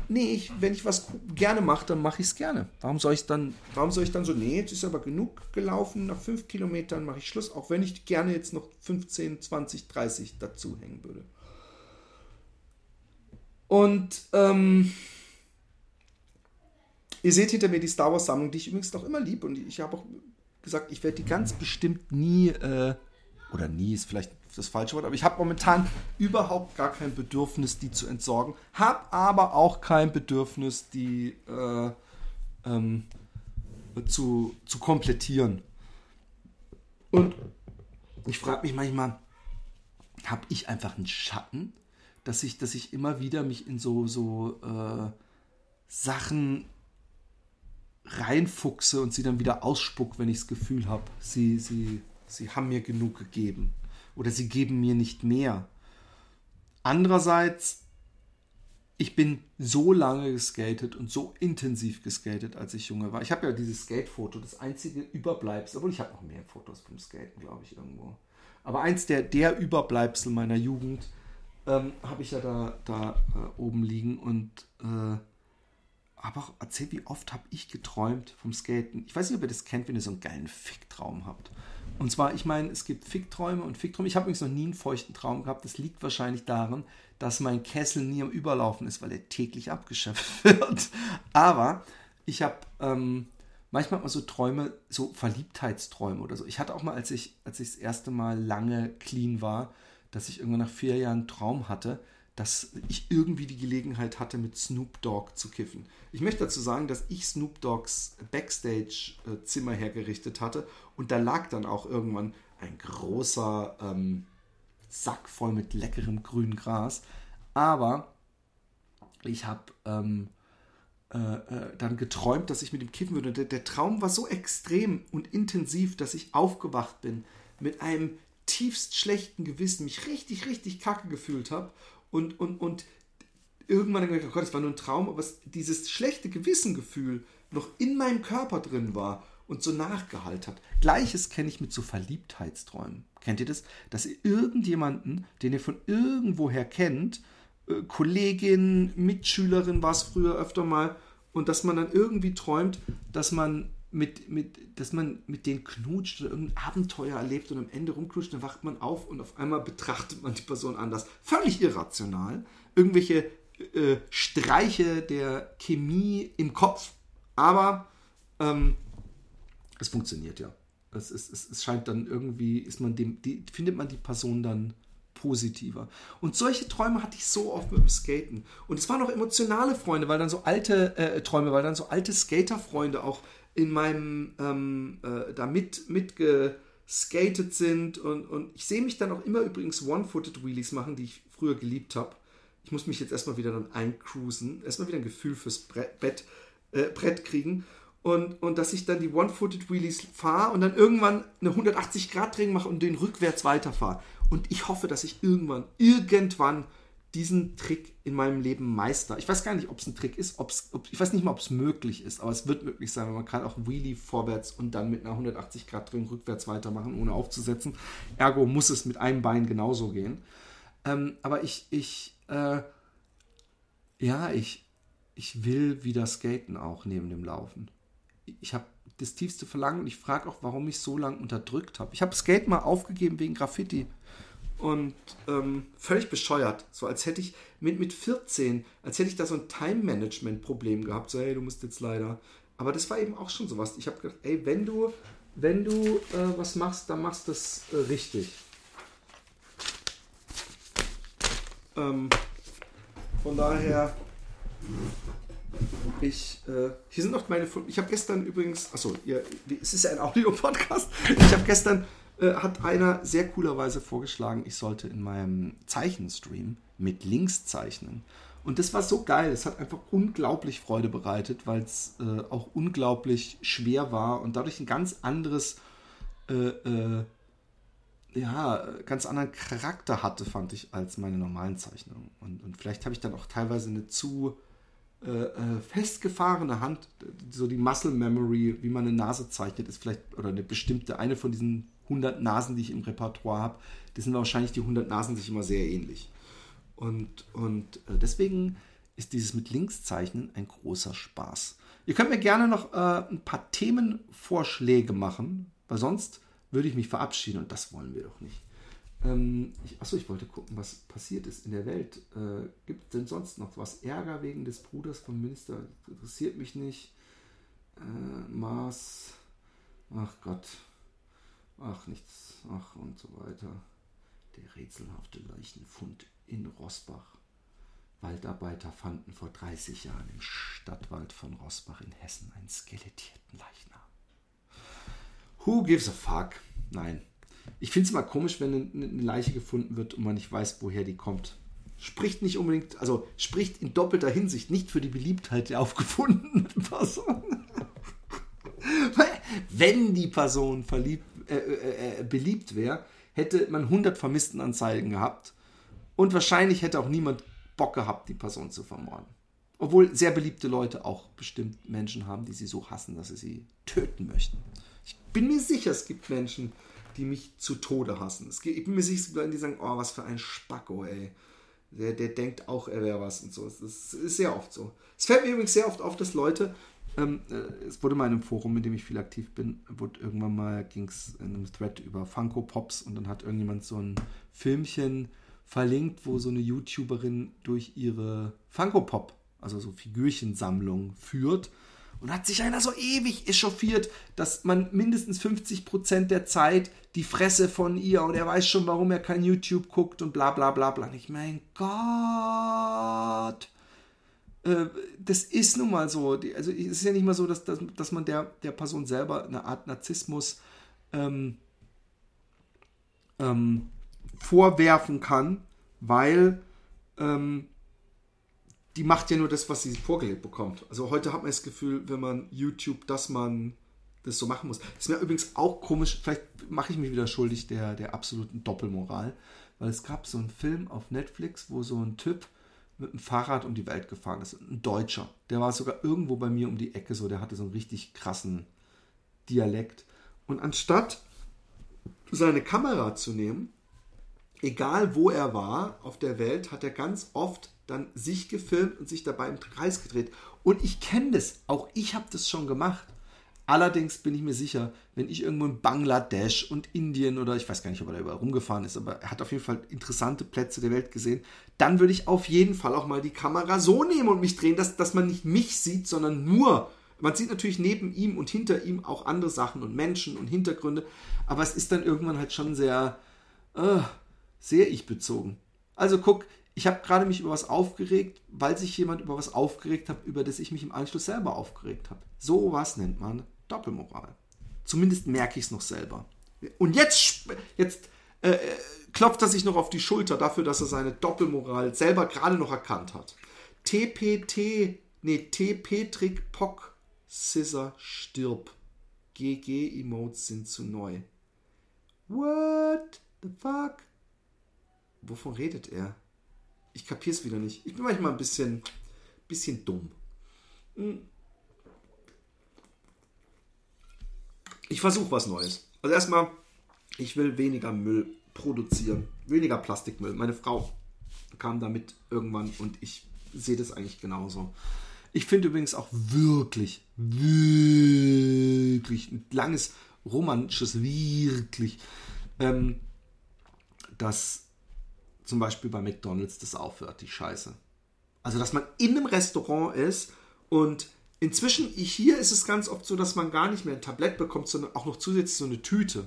S1: nee, ich, wenn ich was gerne mache, dann mache ich es gerne. Warum soll ich dann, warum soll ich dann so, nee, jetzt ist aber genug gelaufen, nach fünf Kilometern mache ich Schluss, auch wenn ich gerne jetzt noch 15, 20, 30 dazu hängen würde. Und ähm, ihr seht hinter mir die Star Wars Sammlung, die ich übrigens noch immer liebe. Und ich habe auch gesagt, ich werde die ganz bestimmt nie, äh, oder nie ist vielleicht das falsche Wort, aber ich habe momentan überhaupt gar kein Bedürfnis, die zu entsorgen. Habe aber auch kein Bedürfnis, die äh, ähm, zu, zu komplettieren. Und ich frage mich manchmal, habe ich einfach einen Schatten, dass ich, dass ich immer wieder mich in so, so äh, Sachen reinfuchse und sie dann wieder ausspuck, wenn ich das Gefühl habe, sie, sie, sie haben mir genug gegeben oder sie geben mir nicht mehr. Andererseits, ich bin so lange geskatet und so intensiv geskatet, als ich junge war. Ich habe ja dieses Skate-Foto, das einzige Überbleibsel, obwohl ich habe noch mehr Fotos vom Skaten, glaube ich, irgendwo. Aber eins der, der Überbleibsel meiner Jugend ähm, habe ich ja da, da äh, oben liegen und äh, habe auch erzählt, wie oft habe ich geträumt vom Skaten. Ich weiß nicht, ob ihr das kennt, wenn ihr so einen geilen Ficktraum habt. Und zwar, ich meine, es gibt Fickträume und Fickträume. Ich habe übrigens noch nie einen feuchten Traum gehabt. Das liegt wahrscheinlich daran, dass mein Kessel nie am Überlaufen ist, weil er täglich abgeschöpft wird. Aber ich habe ähm, manchmal mal so Träume, so Verliebtheitsträume oder so. Ich hatte auch mal, als ich, als ich das erste Mal lange clean war, dass ich irgendwann nach vier Jahren einen Traum hatte, dass ich irgendwie die Gelegenheit hatte, mit Snoop Dogg zu kiffen. Ich möchte dazu sagen, dass ich Snoop Doggs Backstage-Zimmer hergerichtet hatte und da lag dann auch irgendwann ein großer ähm, Sack voll mit leckerem grünem Gras. Aber ich habe ähm, äh, äh, dann geträumt, dass ich mit ihm kiffen würde. Der, der Traum war so extrem und intensiv, dass ich aufgewacht bin mit einem tiefst schlechten Gewissen, mich richtig, richtig kacke gefühlt habe und, und, und irgendwann gedacht, oh Gott, das war nur ein Traum, aber es, dieses schlechte Gewissengefühl noch in meinem Körper drin war und so nachgehalten hat. Gleiches kenne ich mit so Verliebtheitsträumen. Kennt ihr das? Dass ihr irgendjemanden, den ihr von irgendwoher kennt, äh, Kollegin, Mitschülerin war es früher öfter mal, und dass man dann irgendwie träumt, dass man mit, mit, dass man mit denen knutscht oder irgendein Abenteuer erlebt und am Ende rumknutscht, dann wacht man auf und auf einmal betrachtet man die Person anders. Völlig irrational. Irgendwelche äh, Streiche der Chemie im Kopf, aber ähm, es funktioniert ja. Es, es, es, es, scheint dann irgendwie, ist man dem, die, findet man die Person dann positiver. Und solche Träume hatte ich so oft mit dem Skaten. Und es waren auch emotionale Freunde, weil dann so alte äh, Träume, weil dann so alte Skaterfreunde auch in meinem ähm, äh, da mit, mitgeskatet sind und, und ich sehe mich dann auch immer übrigens One-Footed Wheelies machen, die ich früher geliebt habe. Ich muss mich jetzt erstmal wieder dann eincruisen, erstmal wieder ein Gefühl fürs Brett, Bett, äh, Brett kriegen und, und dass ich dann die One-Footed Wheelies fahre und dann irgendwann eine 180-Grad-Drehung mache und den rückwärts weiterfahre. Und ich hoffe, dass ich irgendwann, irgendwann diesen Trick in meinem Leben meister. Ich weiß gar nicht, ob es ein Trick ist, ob's, ob, ich weiß nicht mal, ob es möglich ist, aber es wird möglich sein, weil man kann auch Wheelie vorwärts und dann mit einer 180 Grad Drehung rückwärts weitermachen, ohne aufzusetzen. Ergo muss es mit einem Bein genauso gehen. Ähm, aber ich, ich, äh, ja, ich, ich will wieder skaten auch neben dem Laufen. Ich habe das tiefste Verlangen und ich frage auch, warum ich so lange unterdrückt habe. Ich habe Skate mal aufgegeben wegen Graffiti und ähm, völlig bescheuert. So als hätte ich mit, mit 14, als hätte ich da so ein Time-Management-Problem gehabt. So, hey, du musst jetzt leider. Aber das war eben auch schon sowas. Ich habe gedacht, ey, wenn du, wenn du äh, was machst, dann machst du das äh, richtig. Ähm, von daher, ich, äh, hier sind noch meine, ich habe gestern übrigens, achso, ihr, es ist ja ein Audio-Podcast, ich habe gestern äh, hat einer sehr coolerweise vorgeschlagen, ich sollte in meinem Zeichenstream mit Links zeichnen. Und das war so geil. Es hat einfach unglaublich Freude bereitet, weil es äh, auch unglaublich schwer war und dadurch ein ganz anderes, äh, äh, ja, ganz anderen Charakter hatte, fand ich, als meine normalen Zeichnungen. Und, und vielleicht habe ich dann auch teilweise eine zu äh, äh, festgefahrene Hand, so die Muscle Memory, wie man eine Nase zeichnet, ist vielleicht, oder eine bestimmte, eine von diesen 100 Nasen, die ich im Repertoire habe, das sind wahrscheinlich die 100 Nasen sich immer sehr ähnlich. Und, und äh, deswegen ist dieses mit Linkszeichnen ein großer Spaß. Ihr könnt mir gerne noch äh, ein paar Themenvorschläge machen, weil sonst würde ich mich verabschieden und das wollen wir doch nicht. Ähm, ich, achso, ich wollte gucken, was passiert ist in der Welt. Äh, Gibt es denn sonst noch was? Ärger wegen des Bruders vom Minister? Interessiert mich nicht. Äh, Mars. Ach Gott. Ach, nichts. Ach und so weiter. Der rätselhafte Leichenfund in Rossbach. Waldarbeiter fanden vor 30 Jahren im Stadtwald von Rossbach in Hessen einen skelettierten Leichnam. Who gives a fuck? Nein. Ich finde es immer komisch, wenn eine Leiche gefunden wird und man nicht weiß, woher die kommt. Spricht nicht unbedingt, also spricht in doppelter Hinsicht nicht für die Beliebtheit der aufgefundenen Person. wenn die Person verliebt, äh, äh, äh beliebt wäre, hätte man 100 Vermisstenanzeigen gehabt und wahrscheinlich hätte auch niemand Bock gehabt, die Person zu vermorden. Obwohl sehr beliebte Leute auch bestimmt Menschen haben, die sie so hassen, dass sie sie töten möchten. Ich bin mir sicher, es gibt Menschen, die mich zu Tode hassen. Es gibt, ich bin mir sicher, die sagen, oh, was für ein Spacko, ey. Der, der denkt auch, er wäre was und so. Das ist sehr oft so. Es fällt mir übrigens sehr oft auf, dass Leute, ähm, äh, es wurde mal in einem Forum, in dem ich viel aktiv bin, wurde irgendwann mal, ging es in einem Thread über Funko Pops und dann hat irgendjemand so ein Filmchen verlinkt, wo so eine YouTuberin durch ihre Funko Pop, also so Figürchensammlung führt. Und hat sich einer so ewig echauffiert, dass man mindestens 50% der Zeit die Fresse von ihr und er weiß schon, warum er kein YouTube guckt und bla bla bla bla. Ich mein Gott. Äh, das ist nun mal so. Also es ist ja nicht mal so, dass, dass, dass man der, der Person selber eine Art Narzissmus ähm, ähm, vorwerfen kann, weil ähm, die macht ja nur das, was sie vorgelegt bekommt. Also heute hat man das Gefühl, wenn man YouTube, dass man das so machen muss. Das ist mir übrigens auch komisch, vielleicht mache ich mich wieder schuldig der, der absoluten Doppelmoral, weil es gab so einen Film auf Netflix, wo so ein Typ mit dem Fahrrad um die Welt gefahren ist. Ein Deutscher. Der war sogar irgendwo bei mir um die Ecke so, der hatte so einen richtig krassen Dialekt. Und anstatt seine Kamera zu nehmen, egal wo er war auf der Welt, hat er ganz oft dann sich gefilmt und sich dabei im Kreis gedreht. Und ich kenne das, auch ich habe das schon gemacht. Allerdings bin ich mir sicher, wenn ich irgendwo in Bangladesch und Indien oder ich weiß gar nicht, ob er da überall rumgefahren ist, aber er hat auf jeden Fall interessante Plätze der Welt gesehen, dann würde ich auf jeden Fall auch mal die Kamera so nehmen und mich drehen, dass, dass man nicht mich sieht, sondern nur. Man sieht natürlich neben ihm und hinter ihm auch andere Sachen und Menschen und Hintergründe, aber es ist dann irgendwann halt schon sehr, äh, sehr ich bezogen. Also guck, ich habe gerade mich über was aufgeregt, weil sich jemand über was aufgeregt hat, über das ich mich im Anschluss selber aufgeregt habe. So was nennt man Doppelmoral. Zumindest merke ich es noch selber. Und jetzt, jetzt äh, klopft er sich noch auf die Schulter dafür, dass er seine Doppelmoral selber gerade noch erkannt hat. TPT, nee, T. Petrik Pock, Scissor stirb. GG-Emotes sind zu neu. What the fuck? Wovon redet er? ich kapiere es wieder nicht. Ich bin manchmal ein bisschen, bisschen dumm. Hm. Ich versuche was Neues. Also erstmal, ich will weniger Müll produzieren, weniger Plastikmüll. Meine Frau kam damit irgendwann und ich sehe das eigentlich genauso. Ich finde übrigens auch wirklich, wirklich ein langes romantisches wirklich, ähm, dass zum Beispiel bei McDonalds das aufhört, die Scheiße. Also, dass man in einem Restaurant ist und inzwischen, hier ist es ganz oft so, dass man gar nicht mehr ein Tablett bekommt, sondern auch noch zusätzlich so eine Tüte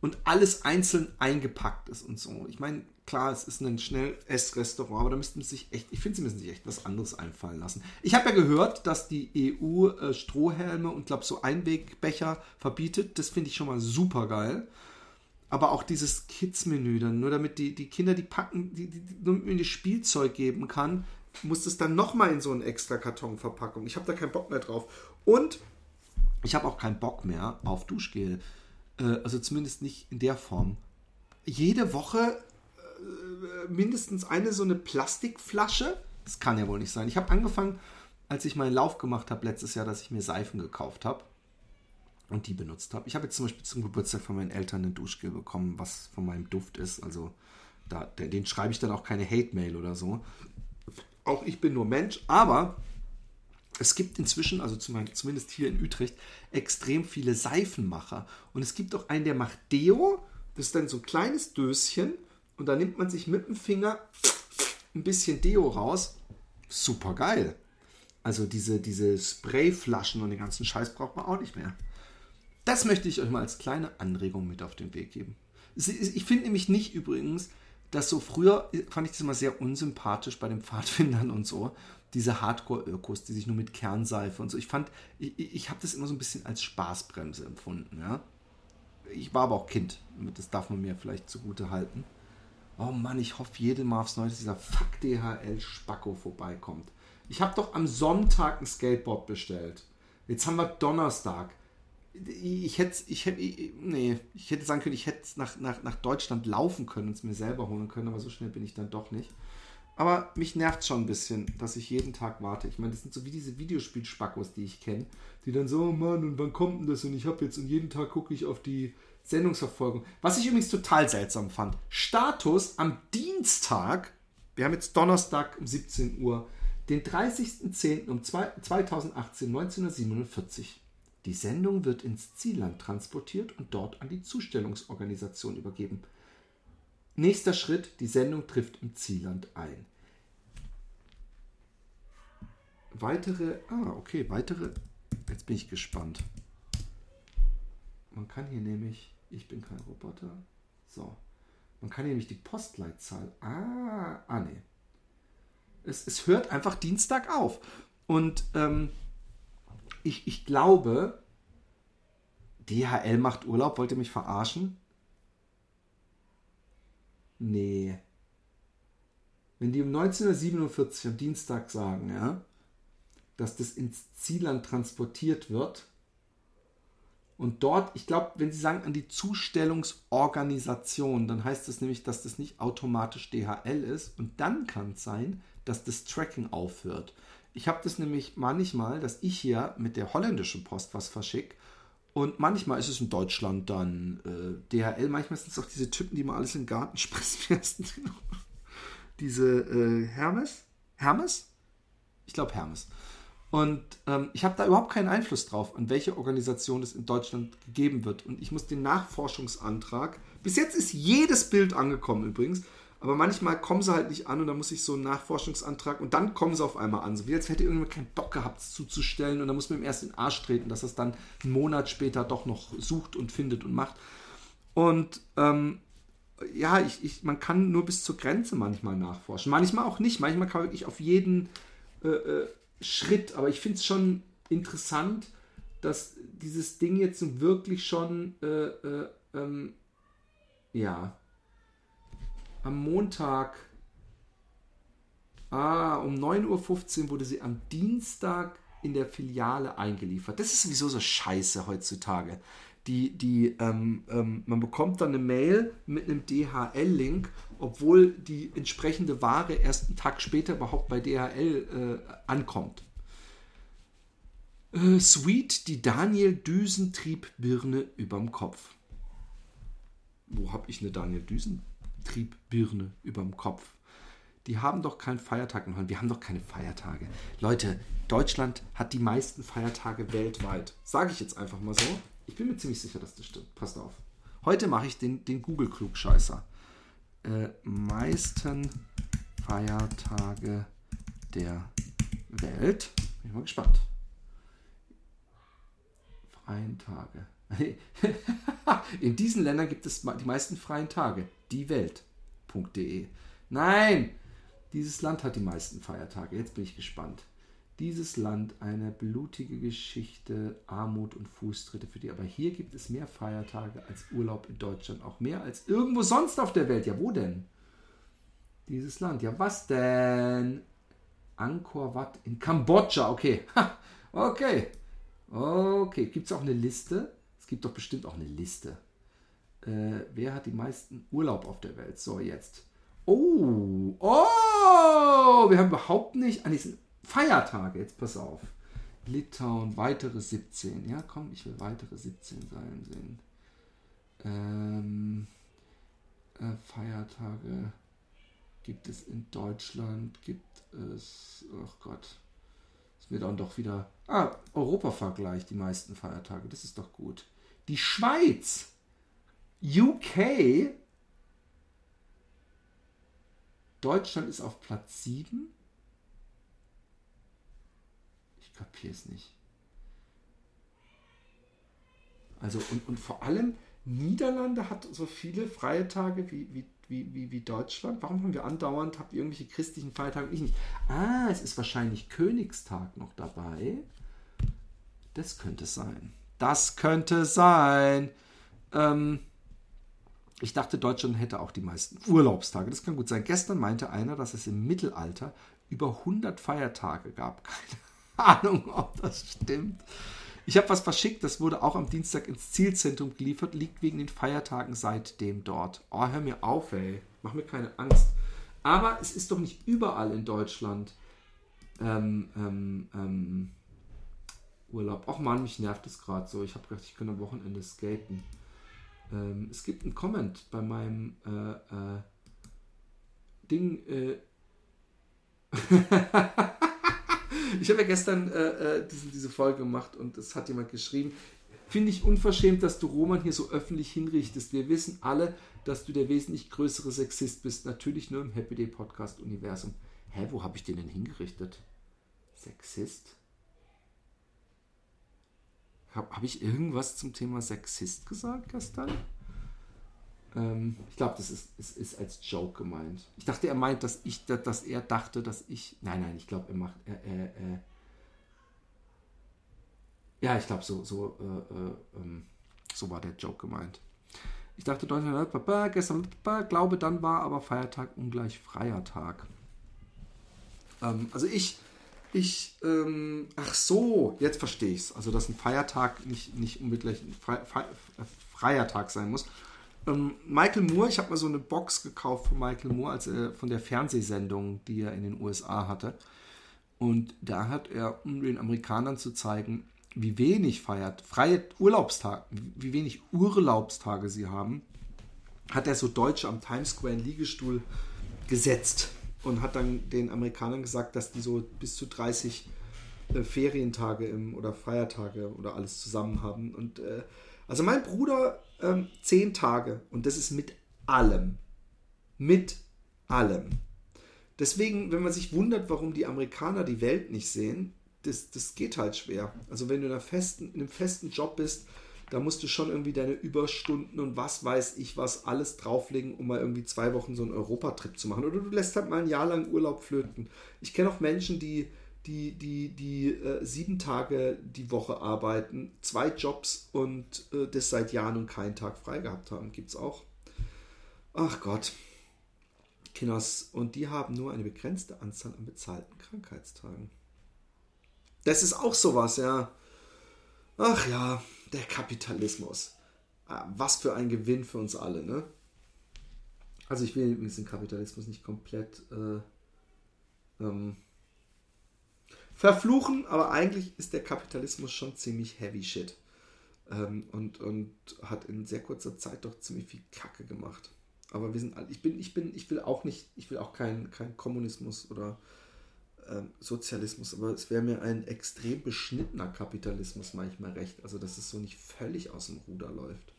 S1: und alles einzeln eingepackt ist und so. Ich meine, klar, es ist ein Schnell-Ess-Restaurant, aber da müssten sich echt, ich finde, sie müssen sich echt was anderes einfallen lassen. Ich habe ja gehört, dass die EU äh, Strohhelme und glaube so Einwegbecher verbietet. Das finde ich schon mal super geil aber auch dieses Kids-Menü dann, nur damit die, die Kinder die packen, die, die, nur mit mir das Spielzeug geben kann, muss es dann nochmal in so einen extra Kartonverpackung. Ich habe da keinen Bock mehr drauf. Und ich habe auch keinen Bock mehr auf Duschgel. Äh, also zumindest nicht in der Form. Jede Woche äh, mindestens eine so eine Plastikflasche. Das kann ja wohl nicht sein. Ich habe angefangen, als ich meinen Lauf gemacht habe letztes Jahr, dass ich mir Seifen gekauft habe und die benutzt habe. Ich habe jetzt zum Beispiel zum Geburtstag von meinen Eltern ein Duschgel bekommen, was von meinem Duft ist. Also da, den schreibe ich dann auch keine Hate-Mail oder so. Auch ich bin nur Mensch, aber es gibt inzwischen, also zumindest hier in Utrecht, extrem viele Seifenmacher. Und es gibt auch einen, der macht Deo. Das ist dann so ein kleines Döschen. Und da nimmt man sich mit dem Finger ein bisschen Deo raus. Super geil. Also diese, diese Sprayflaschen und den ganzen Scheiß braucht man auch nicht mehr. Das möchte ich euch mal als kleine Anregung mit auf den Weg geben. Ich finde nämlich nicht übrigens, dass so früher fand ich das immer sehr unsympathisch bei den Pfadfindern und so, diese Hardcore-Ökos, die sich nur mit Kernseife und so. Ich fand, ich, ich habe das immer so ein bisschen als Spaßbremse empfunden, ja. Ich war aber auch Kind, das darf man mir vielleicht zugute halten. Oh Mann, ich hoffe jedes Mal aufs Neue, dass dieser Fuck DHL-Spacko vorbeikommt. Ich habe doch am Sonntag ein Skateboard bestellt. Jetzt haben wir Donnerstag. Ich hätte, ich hätte, nee, ich hätte sagen können, ich hätte nach, nach, nach Deutschland laufen können und es mir selber holen können, aber so schnell bin ich dann doch nicht. Aber mich nervt schon ein bisschen, dass ich jeden Tag warte. Ich meine, das sind so wie diese Videospielspackos, die ich kenne, die dann so, oh Mann, und wann kommt denn das? Und ich habe jetzt, und jeden Tag gucke ich auf die Sendungsverfolgung. Was ich übrigens total seltsam fand. Status am Dienstag, wir haben jetzt Donnerstag um 17 Uhr, den 30.10. um 2018, 1947. Die Sendung wird ins Zielland transportiert und dort an die Zustellungsorganisation übergeben. Nächster Schritt, die Sendung trifft im Zielland ein. Weitere, ah, okay, weitere, jetzt bin ich gespannt. Man kann hier nämlich, ich bin kein Roboter, so, man kann hier nämlich die Postleitzahl, ah, ah nee. Es, es hört einfach Dienstag auf. Und ähm, ich, ich glaube, DHL macht Urlaub, wollte mich verarschen? Nee. Wenn die um 1947 am Dienstag sagen, ja, dass das ins Zielland transportiert wird und dort, ich glaube, wenn sie sagen an die Zustellungsorganisation, dann heißt das nämlich, dass das nicht automatisch DHL ist und dann kann es sein, dass das Tracking aufhört. Ich habe das nämlich manchmal, dass ich hier mit der holländischen Post was verschicke und manchmal ist es in Deutschland dann äh, DHL, manchmal sind es auch diese Typen, die mal alles in den Garten spressen. diese äh, Hermes? Hermes? Ich glaube Hermes. Und ähm, ich habe da überhaupt keinen Einfluss drauf, an welche Organisation es in Deutschland gegeben wird. Und ich muss den Nachforschungsantrag, bis jetzt ist jedes Bild angekommen übrigens, aber manchmal kommen sie halt nicht an und dann muss ich so einen Nachforschungsantrag und dann kommen sie auf einmal an. So wie als hätte irgendjemand keinen Bock gehabt, es zuzustellen und dann muss man ihm erst in den Arsch treten, dass er es dann einen Monat später doch noch sucht und findet und macht. Und ähm, ja, ich, ich, man kann nur bis zur Grenze manchmal nachforschen. Manchmal auch nicht. Manchmal kann man wirklich auf jeden äh, äh, Schritt. Aber ich finde es schon interessant, dass dieses Ding jetzt wirklich schon äh, äh ähm, ja am Montag, ah, um 9.15 Uhr wurde sie am Dienstag in der Filiale eingeliefert. Das ist sowieso so scheiße heutzutage. Die, die, ähm, ähm, man bekommt dann eine Mail mit einem DHL-Link, obwohl die entsprechende Ware erst einen Tag später überhaupt bei DHL äh, ankommt. Äh, Sweet, die Daniel Düsentrieb-Birne überm Kopf. Wo habe ich eine Daniel Düsen? Triebbirne dem Kopf. Die haben doch keinen Feiertag in Holland. Wir haben doch keine Feiertage. Leute, Deutschland hat die meisten Feiertage weltweit. Sage ich jetzt einfach mal so. Ich bin mir ziemlich sicher, dass das stimmt. Passt auf. Heute mache ich den, den Google-Klugscheißer. Äh, meisten Feiertage der Welt. Bin ich mal gespannt. Freien Tage. In diesen Ländern gibt es die meisten freien Tage. Diewelt.de. Nein! Dieses Land hat die meisten Feiertage. Jetzt bin ich gespannt. Dieses Land eine blutige Geschichte, Armut und Fußtritte für die. Aber hier gibt es mehr Feiertage als Urlaub in Deutschland. Auch mehr als irgendwo sonst auf der Welt. Ja, wo denn? Dieses Land. Ja, was denn? Angkor Wat in Kambodscha. Okay. okay. Okay. Gibt es auch eine Liste? gibt doch bestimmt auch eine Liste. Äh, wer hat die meisten Urlaub auf der Welt? So, jetzt. Oh, oh, wir haben überhaupt nicht an diesen Feiertage. Jetzt pass auf. Litauen, weitere 17. Ja, komm, ich will weitere 17 sein sehen. Ähm, äh, Feiertage gibt es in Deutschland, gibt ist, oh Gott, ist mir dann doch wieder, ah, Europa-Vergleich, die meisten Feiertage, das ist doch gut. Die Schweiz, UK, Deutschland ist auf Platz 7. Ich kapiere es nicht. Also und, und vor allem Niederlande hat so viele freie Tage wie, wie, wie, wie, wie Deutschland. Warum haben wir andauernd, habt irgendwelche christlichen Feiertage? Ich nicht. Ah, es ist wahrscheinlich Königstag noch dabei. Das könnte sein. Das könnte sein. Ähm, ich dachte, Deutschland hätte auch die meisten Urlaubstage. Das kann gut sein. Gestern meinte einer, dass es im Mittelalter über 100 Feiertage gab. Keine Ahnung, ob das stimmt. Ich habe was verschickt, das wurde auch am Dienstag ins Zielzentrum geliefert, liegt wegen den Feiertagen seitdem dort. Oh, hör mir auf, ey. Mach mir keine Angst. Aber es ist doch nicht überall in Deutschland ähm, ähm, ähm, Urlaub. Ach man, mich nervt es gerade so. Ich habe gedacht, ich könnte am Wochenende skaten. Ähm, es gibt einen Comment bei meinem äh, äh, Ding. Äh Ich habe ja gestern äh, äh, diese, diese Folge gemacht und es hat jemand geschrieben. Finde ich unverschämt, dass du Roman hier so öffentlich hinrichtest. Wir wissen alle, dass du der wesentlich größere Sexist bist. Natürlich nur im Happy Day Podcast Universum. Hä, wo habe ich den denn hingerichtet? Sexist? Habe hab ich irgendwas zum Thema Sexist gesagt gestern? Ähm, ich glaube, das ist, ist, ist, als Joke gemeint. Ich dachte, er meint, dass ich, dass er dachte, dass ich. Nein, nein, ich glaube, er macht. Er, er, ja, ich glaube, so, so, äh, äh, ähm, so war der Joke gemeint. Ich dachte, Deutschland, gestern, glaube, dann war aber Feiertag ungleich freier Tag. Ähm, also ich, ich, ähm, ach so, jetzt verstehe ich es. Also, dass ein Feiertag nicht, nicht unbedingt ein Fre Fre freier Tag sein muss. Ähm, Michael Moore, ich habe mal so eine Box gekauft von Michael Moore, als er von der Fernsehsendung, die er in den USA hatte. Und da hat er, um den Amerikanern zu zeigen, wie wenig feiert, freie Urlaubstage, wie wenig Urlaubstage sie haben, hat er so Deutsche am Times Square in Liegestuhl gesetzt und hat dann den Amerikanern gesagt, dass die so bis zu 30 äh, Ferientage im, oder Feiertage oder alles zusammen haben. Und äh, also mein Bruder ähm, zehn Tage und das ist mit allem. Mit allem. Deswegen, wenn man sich wundert, warum die Amerikaner die Welt nicht sehen, das, das geht halt schwer. Also wenn du in, festen, in einem festen Job bist, da musst du schon irgendwie deine Überstunden und was weiß ich was alles drauflegen, um mal irgendwie zwei Wochen so einen Europatrip zu machen. Oder du lässt halt mal ein Jahr lang Urlaub flöten. Ich kenne auch Menschen, die die, die, die äh, sieben Tage die Woche arbeiten, zwei Jobs und äh, das seit Jahren und keinen Tag frei gehabt haben. Gibt es auch. Ach Gott. Kinders. Und die haben nur eine begrenzte Anzahl an bezahlten Krankheitstagen. Das ist auch sowas, ja. Ach ja, der Kapitalismus. Ah, was für ein Gewinn für uns alle, ne? Also ich will übrigens den Kapitalismus nicht komplett äh, ähm, verfluchen, aber eigentlich ist der Kapitalismus schon ziemlich heavy shit. Ähm, und, und hat in sehr kurzer Zeit doch ziemlich viel Kacke gemacht. Aber wir sind alle, ich bin, ich bin, ich will auch nicht, ich will auch keinen kein Kommunismus oder ähm, Sozialismus, aber es wäre mir ein extrem beschnittener Kapitalismus manchmal recht. Also, dass es so nicht völlig aus dem Ruder läuft.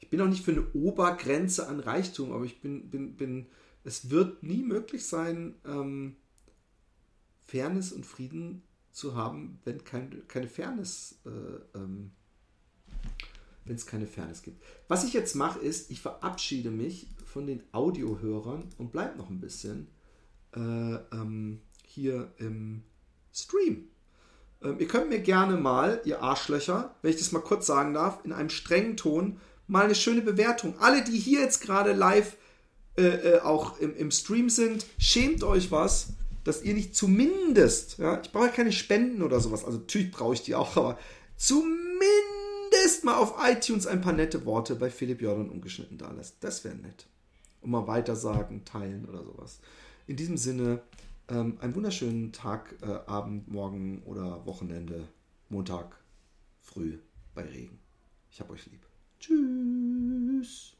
S1: Ich bin auch nicht für eine Obergrenze an Reichtum, aber ich bin, bin, bin, es wird nie möglich sein, ähm, Fairness und Frieden zu haben, wenn kein, keine Fairness, äh, ähm, wenn es keine Fairness gibt. Was ich jetzt mache, ist, ich verabschiede mich von den Audiohörern und bleibe noch ein bisschen äh, ähm, hier im Stream. Ähm, ihr könnt mir gerne mal, ihr Arschlöcher, wenn ich das mal kurz sagen darf, in einem strengen Ton mal eine schöne Bewertung. Alle, die hier jetzt gerade live äh, äh auch im, im Stream sind, schämt euch was dass ihr nicht zumindest, ja, ich brauche keine Spenden oder sowas, also natürlich brauche ich die auch, aber zumindest mal auf iTunes ein paar nette Worte bei Philipp Jordan ungeschnitten da lässt. Das wäre nett. Und mal weitersagen, teilen oder sowas. In diesem Sinne, ähm, einen wunderschönen Tag, äh, Abend, Morgen oder Wochenende, Montag, früh bei Regen. Ich hab euch lieb. Tschüss.